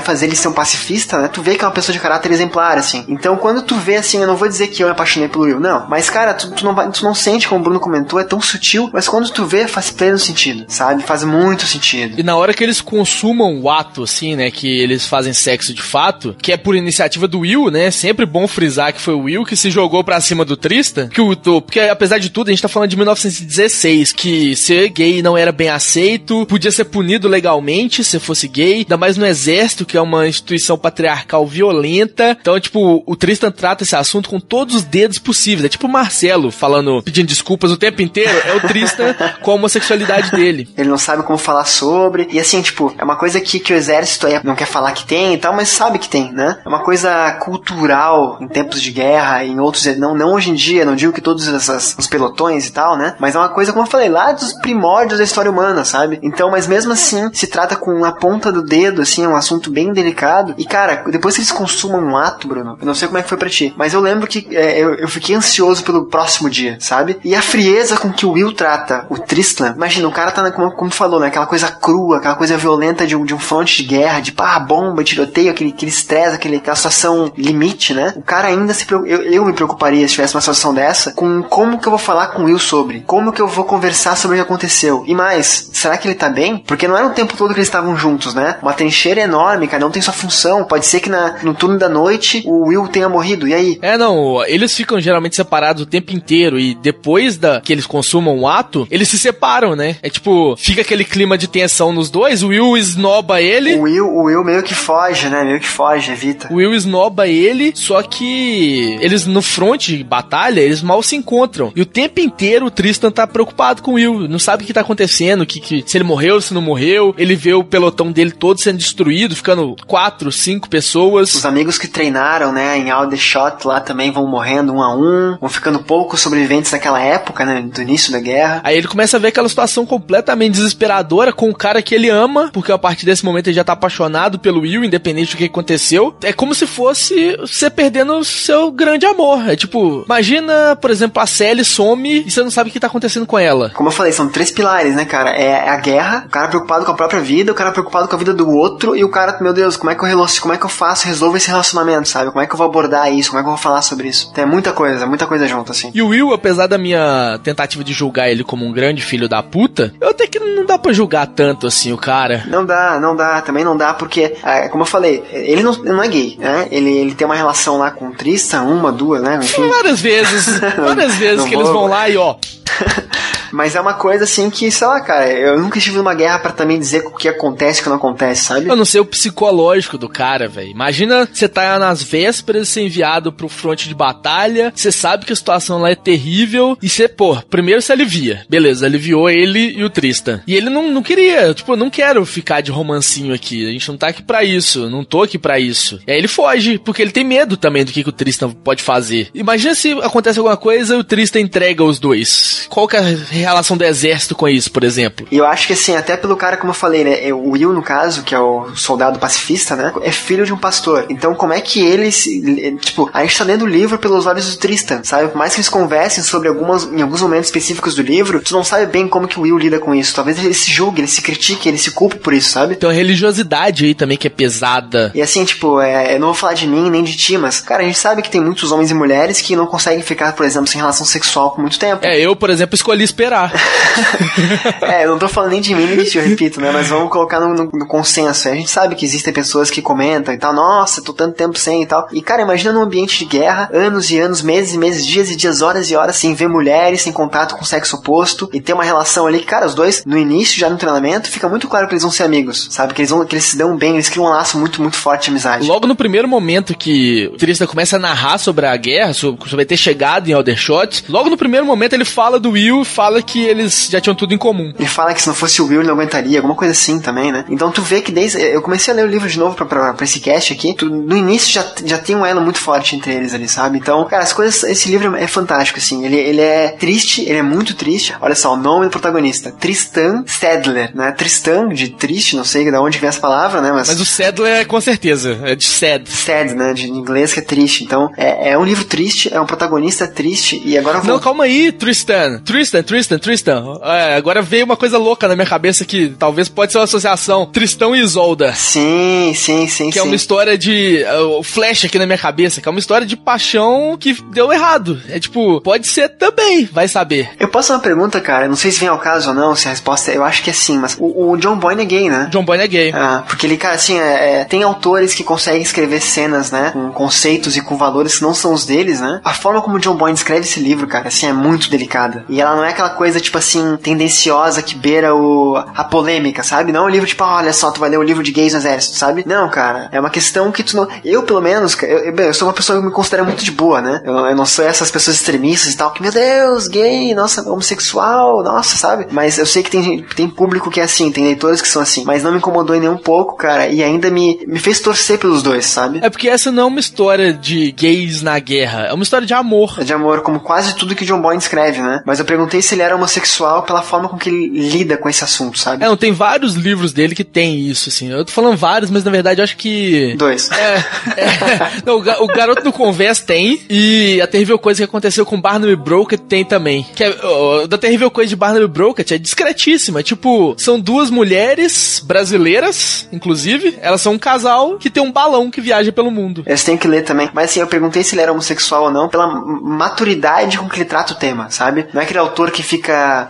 fazer ele ser um pacifista, né? Tu vê que é uma pessoa de caráter exemplar, assim. Então quando tu vê assim, eu não vou dizer que eu me apaixonei pelo Will, não. Mas, cara, tu, tu não, tu não sente, como o Bruno comentou, é tão sutil, mas quando tu vê, faz pleno sentido, sabe? Faz muito sentido. E na hora que eles consumam o ato, assim, né, que eles fazem sexo de fato, que é por iniciativa do Will, né, sempre bom frisar que foi o Will que se jogou pra cima do Tristan, que o, porque apesar de tudo, a gente tá falando de 1916, que ser gay não era bem aceito, podia ser punido legalmente, socialmente se fosse gay, ainda mais no exército, que é uma instituição patriarcal violenta. Então, tipo, o Tristan trata esse assunto com todos os dedos possíveis. É tipo o Marcelo falando, pedindo desculpas o tempo inteiro. É o Tristan com a homossexualidade dele. Ele não sabe como falar sobre. E assim, tipo, é uma coisa que, que o exército aí não quer falar que tem e tal, mas sabe que tem, né? É uma coisa cultural em tempos de guerra, em outros. Não, não hoje em dia, não digo que todos essas, os pelotões e tal, né? Mas é uma coisa, como eu falei, lá dos primórdios da história humana, sabe? Então, mas mesmo assim, se trata com a ponta do dedo, assim, é um assunto bem delicado. E cara, depois que eles consumam um ato, Bruno, eu não sei como é que foi pra ti, mas eu lembro que é, eu, eu fiquei ansioso pelo próximo dia, sabe? E a frieza com que o Will trata o Tristan, imagina, o cara tá, como, como tu falou, né? Aquela coisa crua, aquela coisa violenta de um, de um fronte de guerra, de pá, bomba, tiroteio, aquele, aquele estresse, aquele, aquela situação limite, né? O cara ainda se eu, eu me preocuparia se tivesse uma situação dessa com como que eu vou falar com o Will sobre, como que eu vou conversar sobre o que aconteceu. E mais, será que ele tá bem? Porque não era o tempo todo que eles estavam juntos, né? Uma trincheira enorme, cada um tem sua função. Pode ser que na, no turno da noite o Will tenha morrido. E aí? É, não, eles ficam geralmente separados o tempo inteiro e depois da que eles consumam o ato, eles se separam, né? É tipo, fica aquele clima de tensão nos dois, o Will esnoba ele. O Will, o Will meio que foge, né? Meio que foge, evita. O Will esnoba ele, só que eles no front de batalha, eles mal se encontram. E o tempo inteiro o Tristan tá preocupado com o Will, não sabe o que tá acontecendo, que, que se ele morreu, se não morreu. Ele vê o pelotão dele todo sendo destruído, ficando quatro, cinco pessoas. Os amigos que treinaram, né, em Aldershot lá também vão morrendo um a um, vão ficando poucos sobreviventes daquela época, né, do início da guerra. Aí ele começa a ver aquela situação completamente desesperadora com o cara que ele ama, porque a partir desse momento ele já tá apaixonado pelo Will, independente do que aconteceu. É como se fosse você perdendo o seu grande amor. É tipo, imagina, por exemplo, a Sally some e você não sabe o que tá acontecendo com ela. Como eu falei, são três pilares, né, cara? É a guerra, o cara preocupado com a própria vida, o cara preocupado com a vida do outro e o cara, meu Deus, como é que eu relaciono, como é que eu faço, resolvo esse relacionamento, sabe? Como é que eu vou abordar isso? Como é que eu vou falar sobre isso? Tem muita coisa, muita coisa junto, assim. E o Will, apesar da minha tentativa de julgar ele como um grande filho da puta, eu até que não dá pra julgar tanto assim o cara. Não dá, não dá, também não dá, porque, é, como eu falei, ele não, não é gay, né? Ele, ele tem uma relação lá com o Tristan, uma, duas, né? Enfim. Várias vezes, várias vezes que vou... eles vão lá e ó. Mas é uma coisa assim que, sei lá, cara, eu nunca estive numa guerra para também dizer o que acontece e o que não acontece, sabe? Eu não sei o psicológico do cara, velho. Imagina você tá nas vésperas de ser enviado pro fronte de batalha, você sabe que a situação lá é terrível, e você, pô, primeiro você alivia. Beleza, aliviou ele e o Tristan. E ele não, não queria, tipo, não quero ficar de romancinho aqui. A gente não tá aqui para isso, não tô aqui para isso. E aí ele foge, porque ele tem medo também do que, que o Tristan pode fazer. Imagina se acontece alguma coisa e o Tristan entrega os dois. Qual que é a relação do exército com isso, por exemplo? E eu acho que assim, até pelo cara, como eu falei, né? O Will, no caso, que é o soldado pacifista, né? É filho de um pastor. Então, como é que ele se. Tipo, a gente tá lendo o livro pelos olhos do Tristan, sabe? Por mais que eles conversem sobre algumas, em alguns momentos específicos do livro, tu não sabe bem como que o Will lida com isso. Talvez ele se julgue, ele se critique, ele se culpe por isso, sabe? Tem uma religiosidade aí também que é pesada. E assim, tipo, é, eu não vou falar de mim nem de ti, mas, cara, a gente sabe que tem muitos homens e mulheres que não conseguem ficar, por exemplo, sem relação sexual por muito tempo. É, eu, por exemplo, escolhi esperar. é, eu não tô falando nem de mim nem de ti, eu repito, né? Mas vamos colocar no, no, no, consenso. A gente sabe que existem pessoas que comentam e tal, nossa, tô tanto tempo sem e tal. E, cara, imagina num ambiente de guerra, anos e anos, meses e meses, dias e dias, horas e horas, sem ver mulheres, sem contato com o sexo oposto, e ter uma relação ali que, cara, os dois, no início, já no treinamento, fica muito claro que eles vão ser amigos, sabe? Que eles, vão, que eles se dão bem, eles criam um laço muito, muito forte de amizade. Logo no primeiro momento que o Tristan começa a narrar sobre a guerra, sobre, sobre ter chegado em Aldershot, logo no primeiro momento ele fala do Will, fala que eles já tinham tudo em comum. Ele fala que se não fosse o Will ele não aguentaria, alguma coisa assim também, né? Então tu vê que desde. Eu comecei a ler o livro de novo pra, pra, pra esse cast aqui. Tu, no início já, já tem um elo muito forte entre eles ali, sabe? Então, cara, as coisas. Esse livro é fantástico, assim. Ele, ele é triste, ele é muito triste. Olha só, o nome do protagonista: Tristan Sadler, né? Tristan, de triste, não sei de onde vem essa palavra, né? Mas, Mas o Sadler é com certeza, é de sad. Sad, né? De inglês que é triste. Então, é, é um livro triste, é um protagonista triste. E agora eu vou... Não, calma aí, Tristan. Tristan, Tristan, Tristan. É, agora veio uma coisa louca na minha cabeça que talvez pode ser uma associação Tristão e Isolda. Sim, sim, sim. Que sim. é uma história de. Uh, flash aqui na minha cabeça, que é uma história de paixão que deu errado. É tipo, pode ser também, vai saber. Eu posso uma pergunta, cara? Não sei se vem ao caso ou não, se a resposta é. Eu acho que é sim, mas o, o John Boyne é gay, né? John Boyne é gay. Ah, porque ele, cara, assim, é, é, tem autores que conseguem escrever cenas, né? Com conceitos e com valores que não são os deles, né? A forma como o John Boyne escreve esse livro, cara, assim, é muito delicada. E ela não é aquela coisa, tipo assim, tendenciosa que beira o, a polêmica, sabe? Não é um livro tipo, ah, olha só, tu vai ler um livro de gays no exército, sabe? Não, cara. É uma questão que tu não. Eu, pelo menos, eu, eu, eu sou uma pessoa que me considero muito de boa, né? Eu, eu não sou essas pessoas extremistas e tal, que, meu Deus, gay, nossa, homossexual, nossa, sabe? Mas eu sei que tem, tem público que é assim, tem leitores que são assim. Mas não me incomodou em nenhum pouco, cara. E ainda me, me fez torcer pelos dois, sabe? É porque essa não é uma história de gays na guerra, é uma história de amor. É de amor, como quase tudo que John Boyne escreve, né? Mas eu perguntei se ele era homossexual pela forma com que ele lida com esse assunto, sabe? É, não, tem vários livros dele que tem isso, assim. Eu tô falando vários, mas na verdade eu acho que. Dois. É. é não, o, ga- o Garoto no Convés tem, e a terrível coisa que aconteceu com Barnaby Brocket tem também. Que é, ó, da terrível coisa de Barnaby Brocket é discretíssima. Tipo, são duas mulheres brasileiras, inclusive. Elas são um casal que tem um balão que viaja pelo mundo. Eles têm que ler também. Mas assim, eu perguntei se ele era homossexual ou não pela maturidade com que ele trata o tema, sabe? Não é aquele autor que fica.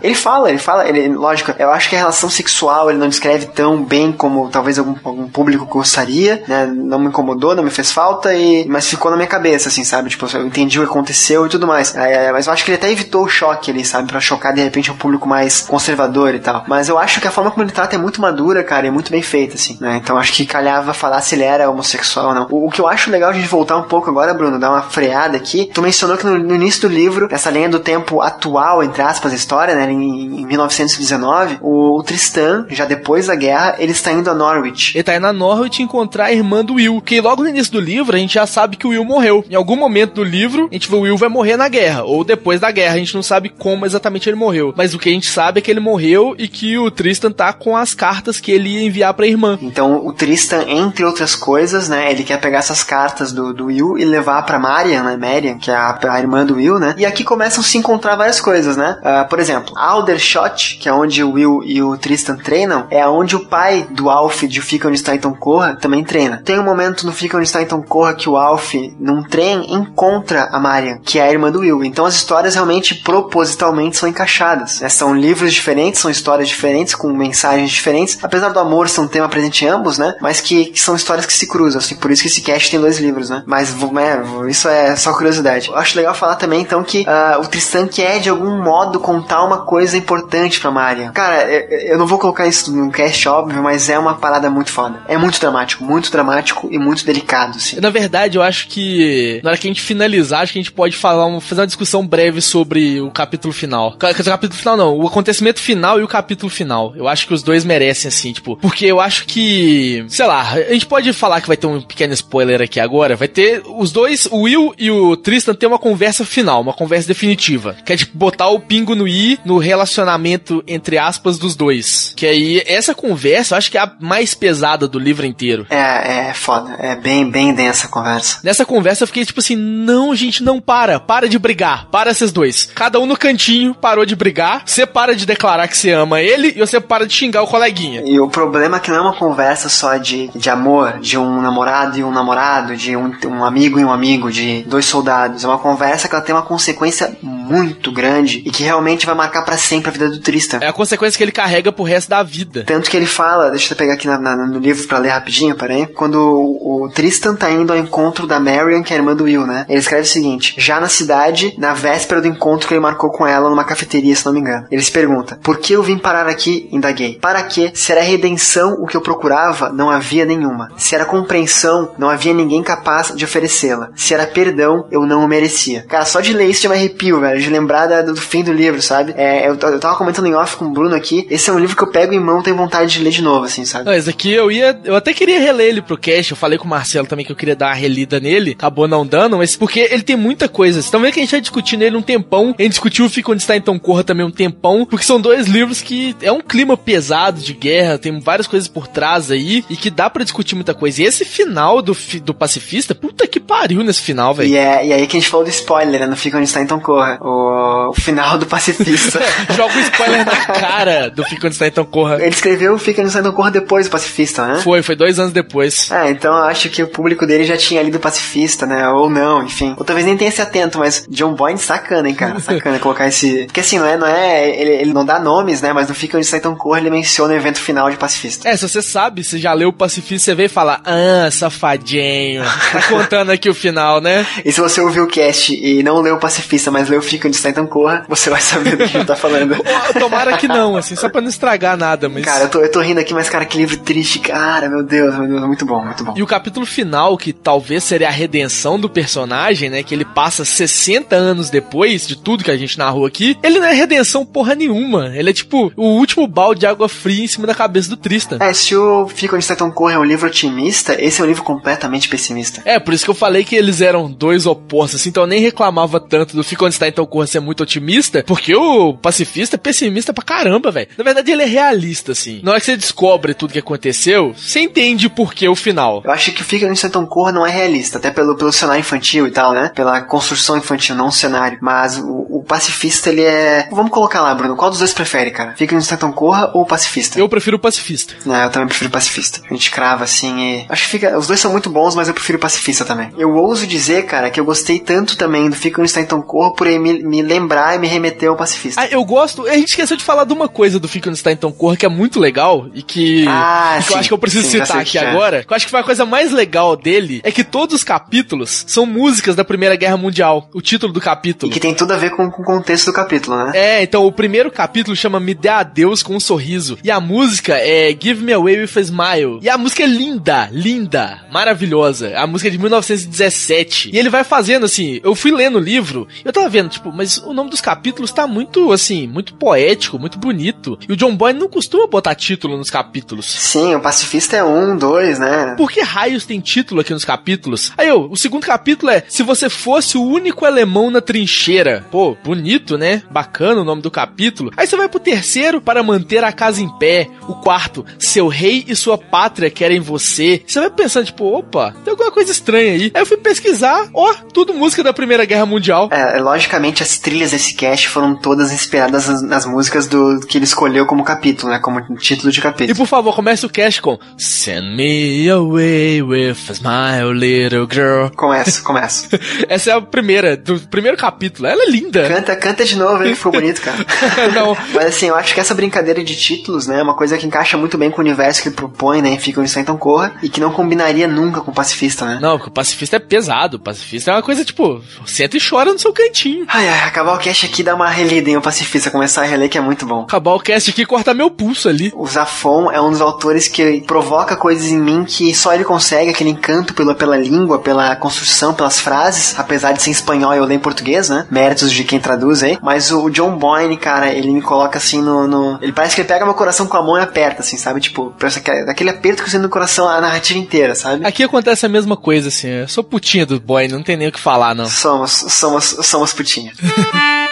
Ele fala, ele fala, ele, lógico, eu acho que a relação sexual ele não descreve tão bem como talvez algum, algum público gostaria, né? Não me incomodou, não me fez falta, e mas ficou na minha cabeça, assim, sabe? Tipo, eu entendi o que aconteceu e tudo mais. É, mas eu acho que ele até evitou o choque ali, sabe? Pra chocar de repente um público mais conservador e tal. Mas eu acho que a forma como ele trata é muito madura, cara, e muito bem feita, assim, né? Então acho que calhava falar se ele era homossexual ou não. O, o que eu acho legal a gente voltar um pouco agora, Bruno, dar uma freada aqui. Tu mencionou que no, no início do livro, essa linha do tempo atual, entre aspas, a história, né? Em, em 1919, o, o Tristan, já depois da guerra, ele está indo a Norwich. Ele tá indo na Norwich encontrar a irmã do Will. Que logo no início do livro a gente já sabe que o Will morreu. Em algum momento do livro, a gente vê o Will vai morrer na guerra. Ou depois da guerra. A gente não sabe como exatamente ele morreu. Mas o que a gente sabe é que ele morreu e que o Tristan tá com as cartas que ele ia enviar pra irmã. Então, o Tristan, entre outras coisas, né, ele quer pegar essas cartas do, do Will e levar pra Marian, né, Marian, que é a, a irmã do Will, né, e aqui começam a se encontrar várias coisas, né, Ah, por exemplo, Aldershot, que é onde o Will e o Tristan treinam, é onde o pai do Alf de Fica Onde Está Então Corra também treina. Tem um momento no Fica Onde Está Então Corra que o Alf, num trem, encontra a Marian, que é a irmã do Will. Então as histórias realmente, propositalmente, são encaixadas. né, São livros diferentes, são histórias diferentes, com mensagens diferentes, apesar do amor ser um tema presente em ambos, né, mas que, que são histórias que se cruzam, assim, por isso que esse cast tem dois livros, né. Mas, é, isso é só curiosidade. Eu acho legal falar também, então, que ah, o Tristan quer, de algum modo, contar uma coisa importante pra Marian. Cara, eu, eu não vou colocar isso num cast, óbvio, mas é uma parada muito foda. É muito dramático, muito dramático e muito delicado, assim. Na verdade, eu acho que na hora que a gente finalizar, acho que a gente pode falar, fazer uma discussão breve sobre o capítulo final. O capítulo final não, o acontecimento final e o capítulo final. Eu acho que os dois merecem, assim, tipo, porque eu acho que, sei lá, a gente pode falar que vai ter um pequeno spoiler aqui agora. Vai ter os dois, o Will e o Tristan, ter uma conversa final, uma conversa definitiva. Que é tipo botar o pingo no i no relacionamento, entre aspas, dos dois. Que aí, essa conversa, eu acho que é a mais pesada do livro inteiro. É, é foda. É bem, bem densa a conversa. Nessa conversa eu fiquei tipo assim: não, gente, não para. Para de brigar. Para esses dois. Cada um no cantinho parou de brigar. Você para de declarar que você ama ele e você para de xingar o coleguinha. E o problema é que não é uma conversa só de, de amor, de um namorado e um namorado, de um, um amigo e um amigo, de dois soldados. É uma conversa que ela tem uma consequência muito grande e que realmente vai marcar pra sempre a vida do Tristan. É a consequência que ele carrega pro resto da vida. Tanto que ele fala, deixa eu pegar aqui na- na- no livro pra ler rapidinho, peraí. Quando o, o Tristan tá indo ao encontro da Marian, que é a irmã do Will, né? Ele escreve o seguinte: já na cidade, na véspera do encontro que ele marcou com ela numa cafeteria, se não me engano. Ele se pergunta: por que eu vim parar aqui? Indaguei. Para que? Se era redenção o que eu procurava, não havia nenhuma. Se era compreensão, não havia ninguém capaz de oferecê-la. Se era perdão, eu não o merecia. Cara, só de ler isso já me arrepio, velho, de lembrar da- do fim do livro, sabe? É, eu, eu tava comentando em off com o Bruno aqui. Esse é um livro que eu pego em mão, tenho vontade de ler de novo, assim, sabe? Não, esse aqui eu ia. Eu até queria reler ele pro cast. Eu falei com o Marcelo também que eu queria dar uma relida nele. Acabou não dando, mas porque ele tem muita coisa. Vocês estão vendo que a gente tá discutindo ele um tempão. A gente discutiu o Fica Onde Está Então Corra também um tempão. Porque são dois livros que é um clima pesado de guerra. Tem várias coisas por trás aí. E que dá pra discutir muita coisa. E esse final do, do pacifista, puta que pariu nesse final, velho. E, é, e aí que a gente falou do spoiler, né? Não fica onde está, então corra. O, o final do pacifista. Joga um spoiler na cara do Fica Onde Está Então Corra. Ele escreveu o Fica onde está, então corra depois do pacifista, né? Foi, foi dois anos depois. É, então eu acho que o público dele já tinha lido Pacifista, né? Ou não, enfim. Ou talvez nem tenha se atento, mas John Boyne sacana, hein, cara? Sacana colocar esse. Porque assim, não é, não é. Ele, ele não dá nomes, né? Mas no Fica onde está, então corra, ele menciona o evento final de Pacifista. É, se você sabe, você já leu o Pacifista, você vê e fala, ah, safadinho. Tá contando aqui o final, né? E se você ouviu o cast e não leu o Pacifista, mas leu o Fica Fica onde está, então corra, você vai saber do que tá falando. Tomara que não, assim, só pra não estragar nada, mas. Cara, eu tô, eu tô rindo aqui, mas cara, que livro triste, cara, meu Deus, meu Deus, muito bom, muito bom. E o capítulo final, que talvez seria a redenção do personagem, né? Que ele passa 60 anos depois de tudo que a gente narrou aqui, ele não é redenção porra nenhuma. Ele é tipo o último balde de água fria em cima da cabeça do Tristan. É, se o Fica onde está, então corra é um livro otimista, esse é um livro completamente pessimista. É, por isso que eu falei que eles eram dois opostos, assim, então eu nem reclamava tanto do Fica onde está, então corra ser muito otimista, porque o pacifista é pessimista pra caramba, velho. Na verdade, ele é realista, assim. Na hora que você descobre tudo que aconteceu, você entende por que o final. Eu acho que o Fica está, então corra não é realista, até pelo, pelo cenário infantil e tal, né? Pela construção infantil, não o cenário. Mas o, o pacifista, ele é. Vamos colocar lá, Bruno, qual dos dois prefere, cara? Fica está, então corra ou o pacifista? Eu prefiro o pacifista. Não, eu também prefiro pacifista. A gente crava assim e. Acho que fica. Os dois são muito bons, mas eu prefiro pacifista também. Eu ouso dizer, cara, que eu gostei tanto também do Fica está então corra por ele me, me lembrar e me remeter ao pacifista. Ah, eu gosto. A gente esqueceu de falar de uma coisa do está então corra que é muito legal e que, Ah, e que eu sim, acho que eu preciso sim, citar aqui é. agora. Que eu acho que foi a coisa mais legal dele é que todos os capítulos são músicas da Primeira Guerra Mundial. O título do capítulo. E que tem tudo a ver com, com o contexto do capítulo, né? É, então o primeiro capítulo chama Me Dê Adeus com um Sorriso. E a música é Give Me Away with a Smile. E a música é linda, linda, maravilhosa. A música é de 1917. E ele vai fazendo assim, eu fui lendo o livro, eu tava vendo, tipo, mas o nome dos capítulos tá muito, assim, muito poético, muito bonito. E o John Boyne não costuma botar título nos capítulos. Sim, o pacifista é um, dois, né? Por que raios tem título aqui nos capítulos? Aí, eu, o segundo capítulo é Se você fosse o único alemão na trincheira. Pô, bonito, né? Bacana o nome do capítulo. Aí você vai pro terceiro para manter a casa em pé. O quarto, seu rei e sua pátria querem você. Você vai pensando, tipo, opa, tem alguma coisa estranha aí. Aí eu fui pesquisar, ó, tudo música da Primeira Guerra Mundial. É, logicamente as trilhas desse cast foram todas inspiradas nas, nas músicas do que ele escolheu como capítulo, né? Como título de E capítulo. por favor, comece o cast com Send me away with a smile, little girl. Começa, começa. Essa é a primeira, do primeiro capítulo. Ela é linda. Canta, canta de novo que ficou bonito, cara. Não. Mas assim, eu acho que essa brincadeira de títulos, né, é uma coisa que encaixa muito bem com o universo que ele propõe, né, Fica onde está então corra, e que não combinaria nunca com o pacifista, né? Não, porque o pacifista é pesado. O pacifista é uma coisa tipo, senta e chora no seu cantinho. Ai, ai, acabar o cast aqui dá uma relida em o pacifista, começar a reler que é muito bom. Acabar o cast aqui e cortar meu pulso ali. O Zafon é um dos autores que provoca coisas em mim que só ele consegue, aquele encanto pela, pela língua, pela construção, pelas frases, apesar de ser em espanhol e eu ler em português, né? Méritos de quem traduz aí. Mas o John Boyne, cara, ele me coloca assim no, no- Ele parece que ele pega meu coração com a mão e aperta, assim, sabe? Tipo, parece que- daquele aperto que eu sinto no coração a narrativa inteira, sabe? Aqui acontece a mesma coisa, assim. Eu sou putinha do boy, não tem nem o que falar, não. Somos, somos, somos putinha.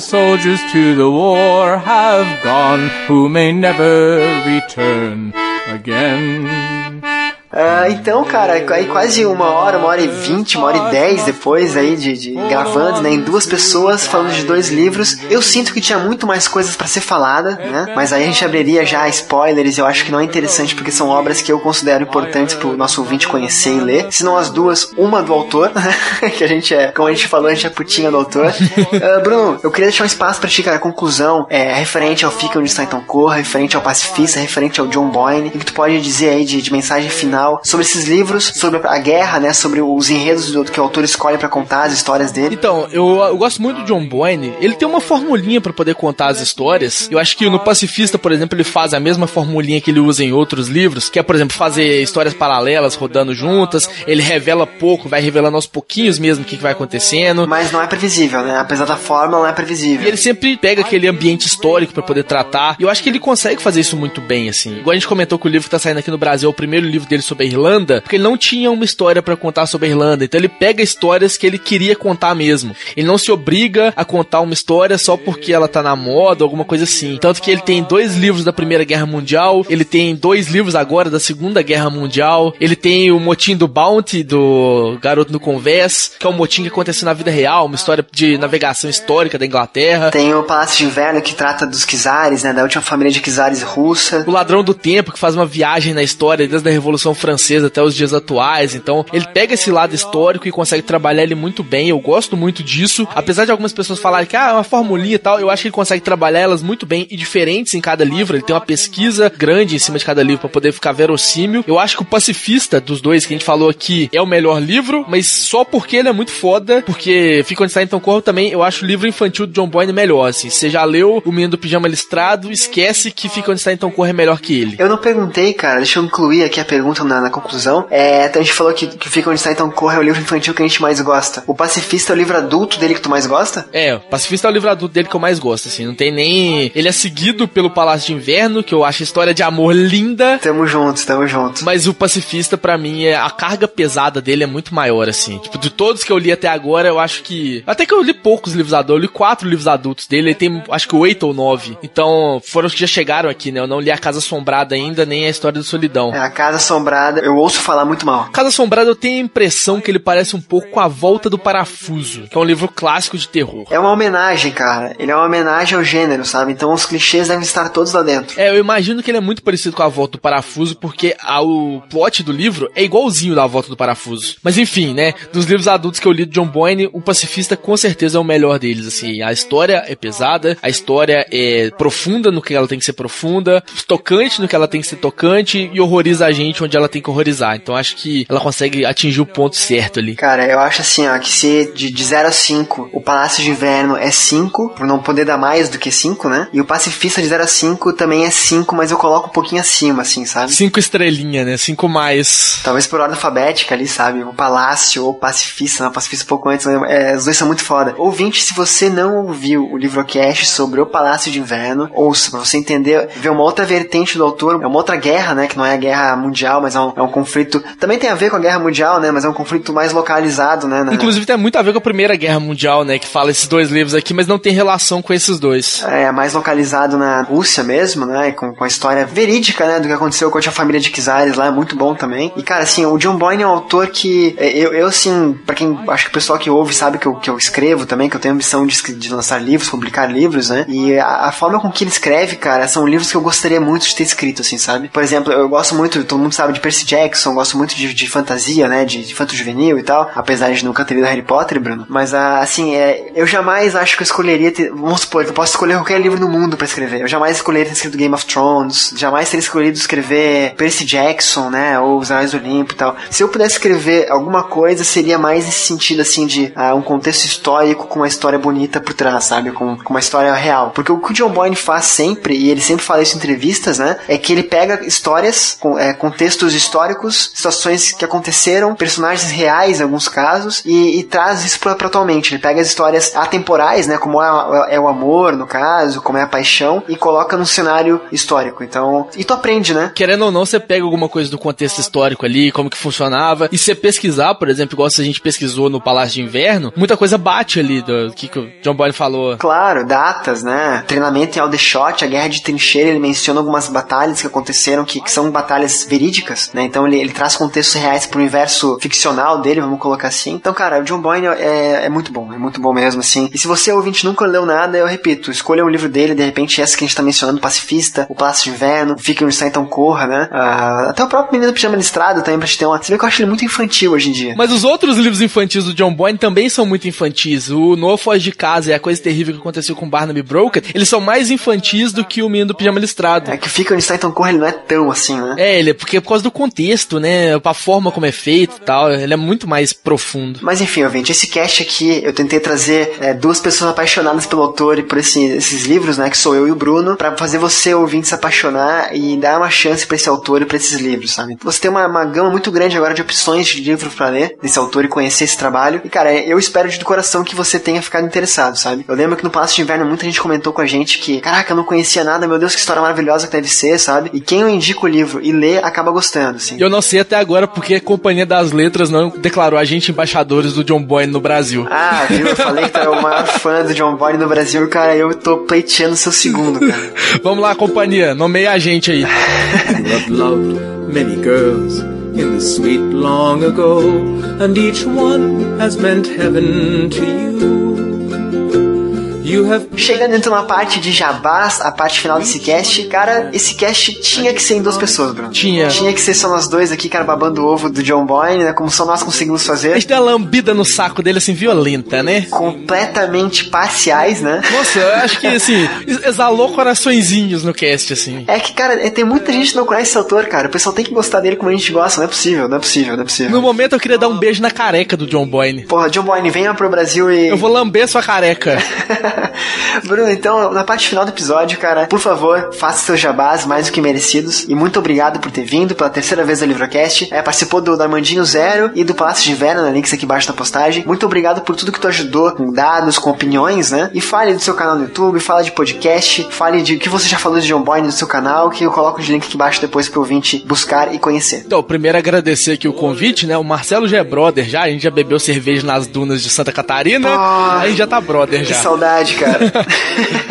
soldiers to the war have gone who may never return again. Ah, então, cara, aí quase uma hora, uma hora e vinte, uma hora e dez depois aí de, de gravando, né, em duas pessoas falando de dois livros. Eu sinto que tinha muito mais coisas pra ser falada, né? Mas aí a gente abriria já spoilers. Eu acho que não é interessante porque são obras que eu considero importantes pro nosso ouvinte conhecer e ler. Se não as duas, uma do autor, que a gente é, como a gente falou, a gente é putinha do autor. Ah, Bruno, eu queria deixar um espaço pra ti, cara. A conclusão é referente ao Fica onde está então corra, referente ao pacifista, referente ao John Boyne. O que tu pode dizer aí de, de mensagem final sobre esses livros, sobre a guerra, né? Sobre os enredos do, que o autor escolhe pra contar, as histórias dele. Então, eu, eu gosto muito do John Boyne. Ele tem uma formulinha pra poder contar as histórias. Eu acho que no Pacifista, por exemplo, ele faz a mesma formulinha que ele usa em outros livros, que é, por exemplo, fazer histórias paralelas rodando juntas. Ele revela pouco, vai revelando aos pouquinhos mesmo o que, que vai acontecendo. Mas não é previsível, né? Apesar da forma, não é E previsível. ele sempre pega aquele ambiente histórico pra poder tratar. E eu acho que ele consegue fazer isso muito bem, assim. Igual a gente comentou que o livro que tá saindo aqui no Brasil é o primeiro livro dele sobre a Irlanda, porque ele não tinha uma história pra contar sobre a Irlanda. Então ele pega histórias que ele queria contar mesmo. Ele não se obriga a contar uma história só porque ela tá na moda, alguma coisa assim. Tanto que ele tem dois livros da Primeira Guerra Mundial, ele tem dois livros agora da Segunda Guerra Mundial, ele tem o motim do Bounty, do Garoto no Convés, que é um motim que aconteceu na vida real, uma história de navegação histórica da Inglaterra. Tem o Palácio de Inverno que trata dos Kizares, né? Da última família de Kizares russa. O Ladrão do Tempo, que faz uma viagem na história desde a Revolução Francesa até os dias atuais. Então, ele pega esse lado histórico e consegue trabalhar ele muito bem. Eu gosto muito disso. Apesar de algumas pessoas falarem que ah, é uma formulinha e tal, eu acho que ele consegue trabalhar elas muito bem e diferentes em cada livro. Ele tem uma pesquisa grande em cima de cada livro para poder ficar verossímil. Eu acho que o Pacifista dos dois que a gente falou aqui é o melhor livro, mas só porque ele é muito foda, porque Fica Onde Está Então Corro também, eu acho o livro infantil do John Boyne melhor, assim. Você já leu O Menino do Pijama Listrado, esquece que Fica Onde Está Então Corro é melhor que ele. Eu não perguntei, cara, deixa eu incluir aqui a pergunta na, na conclusão. É, a gente falou que, que Fica Onde Está Então Corro é o livro infantil que a gente mais gosta. O Pacifista é o livro adulto dele que tu mais gosta? É, o Pacifista é o livro adulto dele que eu mais gosto, assim. Não tem nem. Ele é seguido pelo Palácio de Inverno, que eu acho a história de amor linda. Tamo juntos, tamo juntos. Mas o Pacifista, para mim, é a carga pesada dele é muito maior, assim. Tipo, de todos que eu li até agora, eu acho que. Até que eu li poucos livros adultos, eu li quatro livros adultos dele, ele tem acho que oito ou nove. Então, foram os que já chegaram aqui, né? Eu não li A Casa Assombrada ainda, nem A História do Solidão. É, a Casa Assombrada, eu ouço falar muito mal. Casa Assombrada, eu tenho a impressão que ele parece um pouco com A Volta do Parafuso, que é um livro clássico de terror. É uma homenagem, cara. Ele é uma homenagem ao gênero, sabe? Então os clichês devem estar todos lá dentro. É, eu imagino que ele é muito parecido com A Volta do Parafuso, porque a, o plot do livro é igualzinho da Volta do Parafuso. Mas enfim, né? Dos livros adultos que eu li de John Boyne, o Pacifista com certeza é o melhor deles, assim. A história é pesada, a história é profunda no que ela tem que ser profunda, tocante no que ela tem que ser tocante e horroriza a gente onde ela tem que horrorizar. Então acho que ela consegue atingir o ponto certo ali. Cara, eu acho assim, ó, que se de, de 0 a 5 o Palácio de Inverno é 5, por não poder dar mais do que 5, né? E o Pacifista de 0 a 5 também é 5, mas eu coloco um pouquinho acima, assim, sabe? Cinco estrelinha, né? Cinco mais. Talvez por ordem alfabética ali, sabe? O Palácio ou o Pacifista, né? O Pacifista um pouco antes, né? é, os dois são muito foda. Ouvinte, se você não ouviu o livrocast sobre o Palácio de Inverno, ouça, pra você entender, ver uma outra vertente do autor, é uma outra guerra, né? Que não é a guerra mundial, mas é um, é um conflito. Também tem a ver com a guerra mundial, né? Mas é um conflito mais localizado, né? né? Inclusive tem muito a ver com a Primeira Guerra Mundial, né? Que fala esses dois livros aqui, mas não tem relação com esses dois. É, mais localizado na Rússia mesmo, né? Com, com a história verídica, né? Do que aconteceu com a família de Kizares lá, é muito bom também. E, cara, assim, o John Boyne é um autor que é, eu, eu assim, pra quem acho que o pessoal que ouve sabe que eu, que eu escrevo também, que eu tenho a ambição de, de lançar livros, publicar livros, né? E a, a, forma com que ele escreve, cara, são livros que eu gostaria muito de ter escrito, assim, sabe? Por exemplo, eu gosto muito, todo mundo sabe de Percy Jackson, gosto muito de, de fantasia, né? De, de fanto juvenil e tal, apesar de nunca ter lido Harry Potter, Bruno. Mas, assim, é, eu jamais acho que eu escolheria ter, vamos supor, eu posso escolher qualquer livro no mundo para escrever. Eu jamais escolheria ter escrito Game of Thrones, jamais teria escolhido escrever Percy Jackson, né? Ou Os Anéis do Olimpo e tal. Se eu pudesse escrever alguma coisa, seria mais esse sentido, assim, de ah, um contexto histórico com uma história bonita por trás, sabe? Com, com uma história real. Porque o que o John Boyne faz sempre, e ele sempre fala isso em entrevistas, né? É que ele pega histórias, com, é, contextos históricos, situações que aconteceram, personagens reais em alguns casos, e, e traz isso pra, pra atualmente. Ele pega as histórias atemporais, né? Como é, é, o amor, no caso, como é a paixão, e coloca num cenário histórico. Então, e tu aprende, né? Querendo ou não, você pega alguma coisa do contexto histórico ali, como que funcionava, e você pesquisar, por exemplo, igual se a gente pesquisou no Palácio de Inverno, muita coisa bate ali do que, que o John Boyne falou. Claro, datas, né? Treinamento em Aldershot, a guerra de trincheira, ele menciona algumas batalhas que aconteceram que, que são batalhas verídicas, né? Então ele, ele traz contextos reais pro universo ficcional dele, vamos colocar assim. Então, cara, o John Boyne é, é muito bom, é muito bom mesmo, assim. E se você, ouvinte, nunca leu nada, eu repito, escolha um livro dele, de repente essa que a gente tá mencionando, Pacifista, O Palácio de Inverno, Fique onde está, então corra, né? Uh, até o próprio Menino Pijama Listrado também, pra te ter uma... Você vê que eu acho ele muito infantil hoje em dia. Mas os outros livros infantis do John Boyne também são muito infantis. O Noah Foge de Casa e a coisa terrível que aconteceu com Barnaby Broken, eles são mais infantis do que o Menino do Pijama Listrado. É que Fica onde está, então corra, ele não é tão assim, né? É, ele é porque é por causa do contexto, né? A forma como é feito e tal, ele é muito mais profundo. Mas enfim, ouvinte, esse cast aqui, eu tentei trazer é, duas pessoas apaixonadas pelo autor e por esse, esses livros, né? Que sou eu e o Bruno, para fazer você, ouvinte, se apaixonar e dar uma chance para esse autor e pra esses livros, sabe? Você tem uma, uma gama muito grande agora de opções de livros para ler desse autor e conhecer esse trabalho. E, cara, eu espero de coração que você tenha ficado interessado, sabe? Eu lembro que no Palácio de Inverno muita gente comentou com a gente que, caraca, eu não conhecia nada, meu Deus, que história maravilhosa que deve ser, sabe? E quem eu indico o livro e lê acaba gostando, assim. Eu não sei até agora porque a Companhia das Letras não declarou a gente embaixadores do John Boyne no Brasil. Ah, viu? Eu falei que tu era o maior fã do John Boyne no Brasil, cara, eu tô pleiteando seu segundo, cara. Vamos lá, companhia, nomeia a gente aí. loved many girls in the sweet long ago, and each one has meant heaven to you. Chegando então na parte de jabás, a parte final desse cast, cara, esse cast tinha que ser em duas pessoas, Bruno. Tinha. Tinha que ser só nós dois aqui, cara, babando o ovo do John Boyne, né? Como só nós conseguimos A fazer. gente deu uma lambida no saco dele, assim, violenta, né? Completamente parciais, né? Nossa, eu acho que, assim, exalou coraçõezinhos no cast, assim. É que, cara, é- tem muita gente que não conhece esse autor, cara. O pessoal tem que gostar dele como a gente gosta. Não é possível, não é possível, não é possível. No momento eu queria dar um beijo na careca do John Boyne. Porra, John Boyne, venha pro Brasil e. Eu vou lamber sua careca. Bruno, então, na parte final do episódio, cara, por favor, faça seus jabás mais do que merecidos. E muito obrigado por ter vindo pela terceira vez do Livrocast. É, participou do, Armandinho Zero e do Palácio de Inverno, né, links aqui embaixo na postagem. Muito obrigado por tudo que tu ajudou, com dados, com opiniões, né? E fale do seu canal no YouTube, fala de podcast, fale de o que você já falou de John Boyne no seu canal, que eu coloco de link aqui embaixo depois pro ouvinte buscar e conhecer. Então, primeiro agradecer aqui o convite, né? O Marcelo já é brother já, a gente já bebeu cerveja nas dunas de Santa Catarina, a gente já tá brother Que já. Saudade, cara.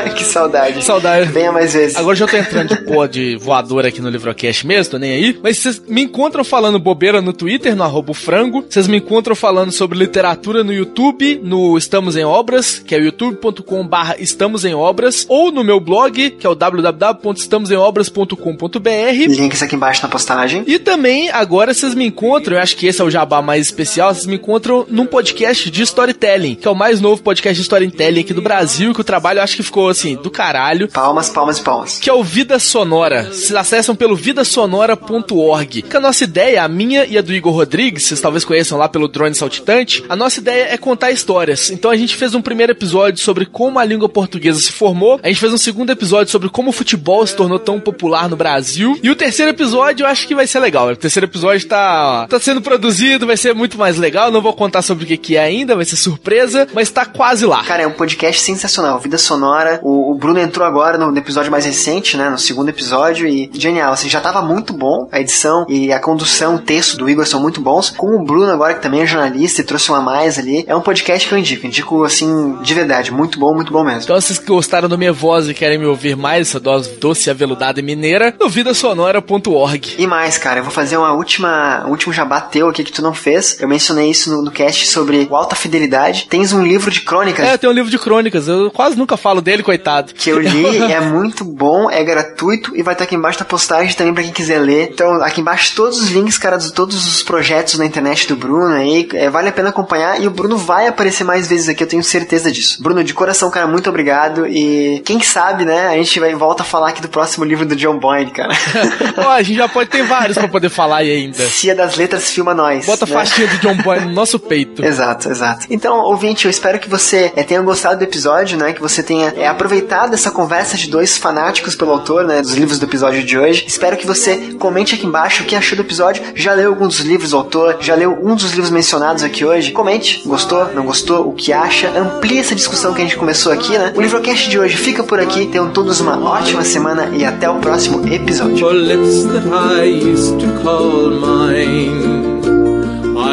que saudade. Saudade. Venha mais vezes. Agora já tô entrando de pó de voador aqui no Livrocast mesmo, tô nem aí. Mas vocês me encontram falando bobeira no Twitter, no arroba frango. Vocês me encontram falando sobre literatura no YouTube, no Estamos em Obras, que é youtube.com barra Estamos em Obras, ou no meu blog, que é o www.estamosemobras.com.br. Links aqui embaixo na postagem. E também, agora vocês me encontram, eu acho que esse é o jabá mais especial, vocês me encontram num podcast de storytelling, que é o mais novo podcast de storytelling aqui do Brasil, que o trabalho acho que ficou assim, do caralho. Palmas, palmas e palmas. Que é o Vida Sonora. Vocês acessam pelo vidasonora.org. Que a nossa ideia, a minha e a do Igor Rodrigues, vocês talvez conheçam lá pelo Drone Saltitante, a nossa ideia é contar histórias. Então a gente fez um primeiro episódio sobre como a língua portuguesa se formou, a gente fez um segundo episódio sobre como o futebol se tornou tão popular no Brasil, e o terceiro episódio eu acho que vai ser legal. O terceiro episódio tá, tá sendo produzido, vai ser muito mais legal, não vou contar sobre o que, que é ainda, vai ser surpresa, mas tá quase lá. Cara, é um podcast sensacional. Vida sonora. O, o Bruno entrou agora no, no episódio mais recente, né? No segundo episódio. E genial. Assim, já tava muito bom a edição e a condução, o texto do Igor são muito bons. Com o Bruno agora, que também é jornalista e trouxe uma a mais ali. É um podcast que eu indico. Indico, assim, de verdade. Muito bom, muito bom mesmo. Então, vocês que gostaram da minha voz e querem me ouvir mais, essa dose doce, aveludada e mineira, no vidasonora.org. E mais, cara, eu vou fazer uma última, um último jabá teu aqui que tu não fez. Eu mencionei isso no, no cast sobre o Alta Fidelidade. Tens um livro de crônicas É, tem um livro de crônicas, eu quase nunca falo dele, coitado. que eu li, é muito bom, é gratuito e vai estar aqui embaixo da postagem também pra quem quiser ler. Então, aqui embaixo todos os links, cara, de todos os projetos na internet do Bruno aí, é, vale a pena acompanhar e o Bruno vai aparecer mais vezes aqui, eu tenho certeza disso. Bruno, de coração, cara, muito obrigado e quem sabe, né, a gente vai volta a falar aqui do próximo livro do John Boyne, cara. Ó, a gente já pode ter vários pra poder falar aí ainda. Cia das Letras filma nós. Bota a né? faixinha do John Boy no nosso peito. Exato, exato. Então, ouvinte, eu espero que você eh, tenha gostado do episódio, né? Que você tenha eh, aproveitado essa conversa de dois fanáticos pelo autor, né? Dos livros do episódio de hoje. Espero que você comente aqui embaixo o que achou do episódio. Já leu algum dos livros do autor? Já leu um dos livros mencionados aqui hoje? Comente. Gostou? Não gostou? O que acha? Amplie essa discussão que a gente começou aqui, né? O Livrocast de hoje fica por aqui. Tenham todos uma ótima semana e até o próximo episódio.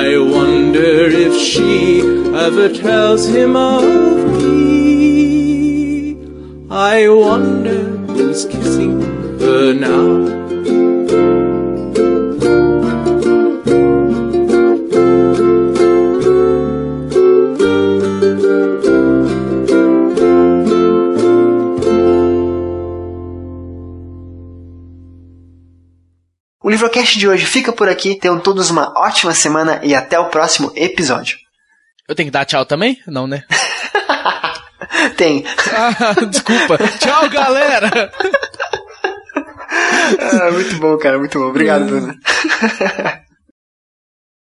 I wonder if she ever tells him of me. I wonder who's kissing her now. O Livrocast de hoje fica por aqui. Tenham todos uma ótima semana e até o próximo episódio. Eu tenho que dar tchau também? Não, né? Tem. Ah, desculpa. Tchau, galera! Ah, muito bom, cara, muito bom. Obrigado, Bruno.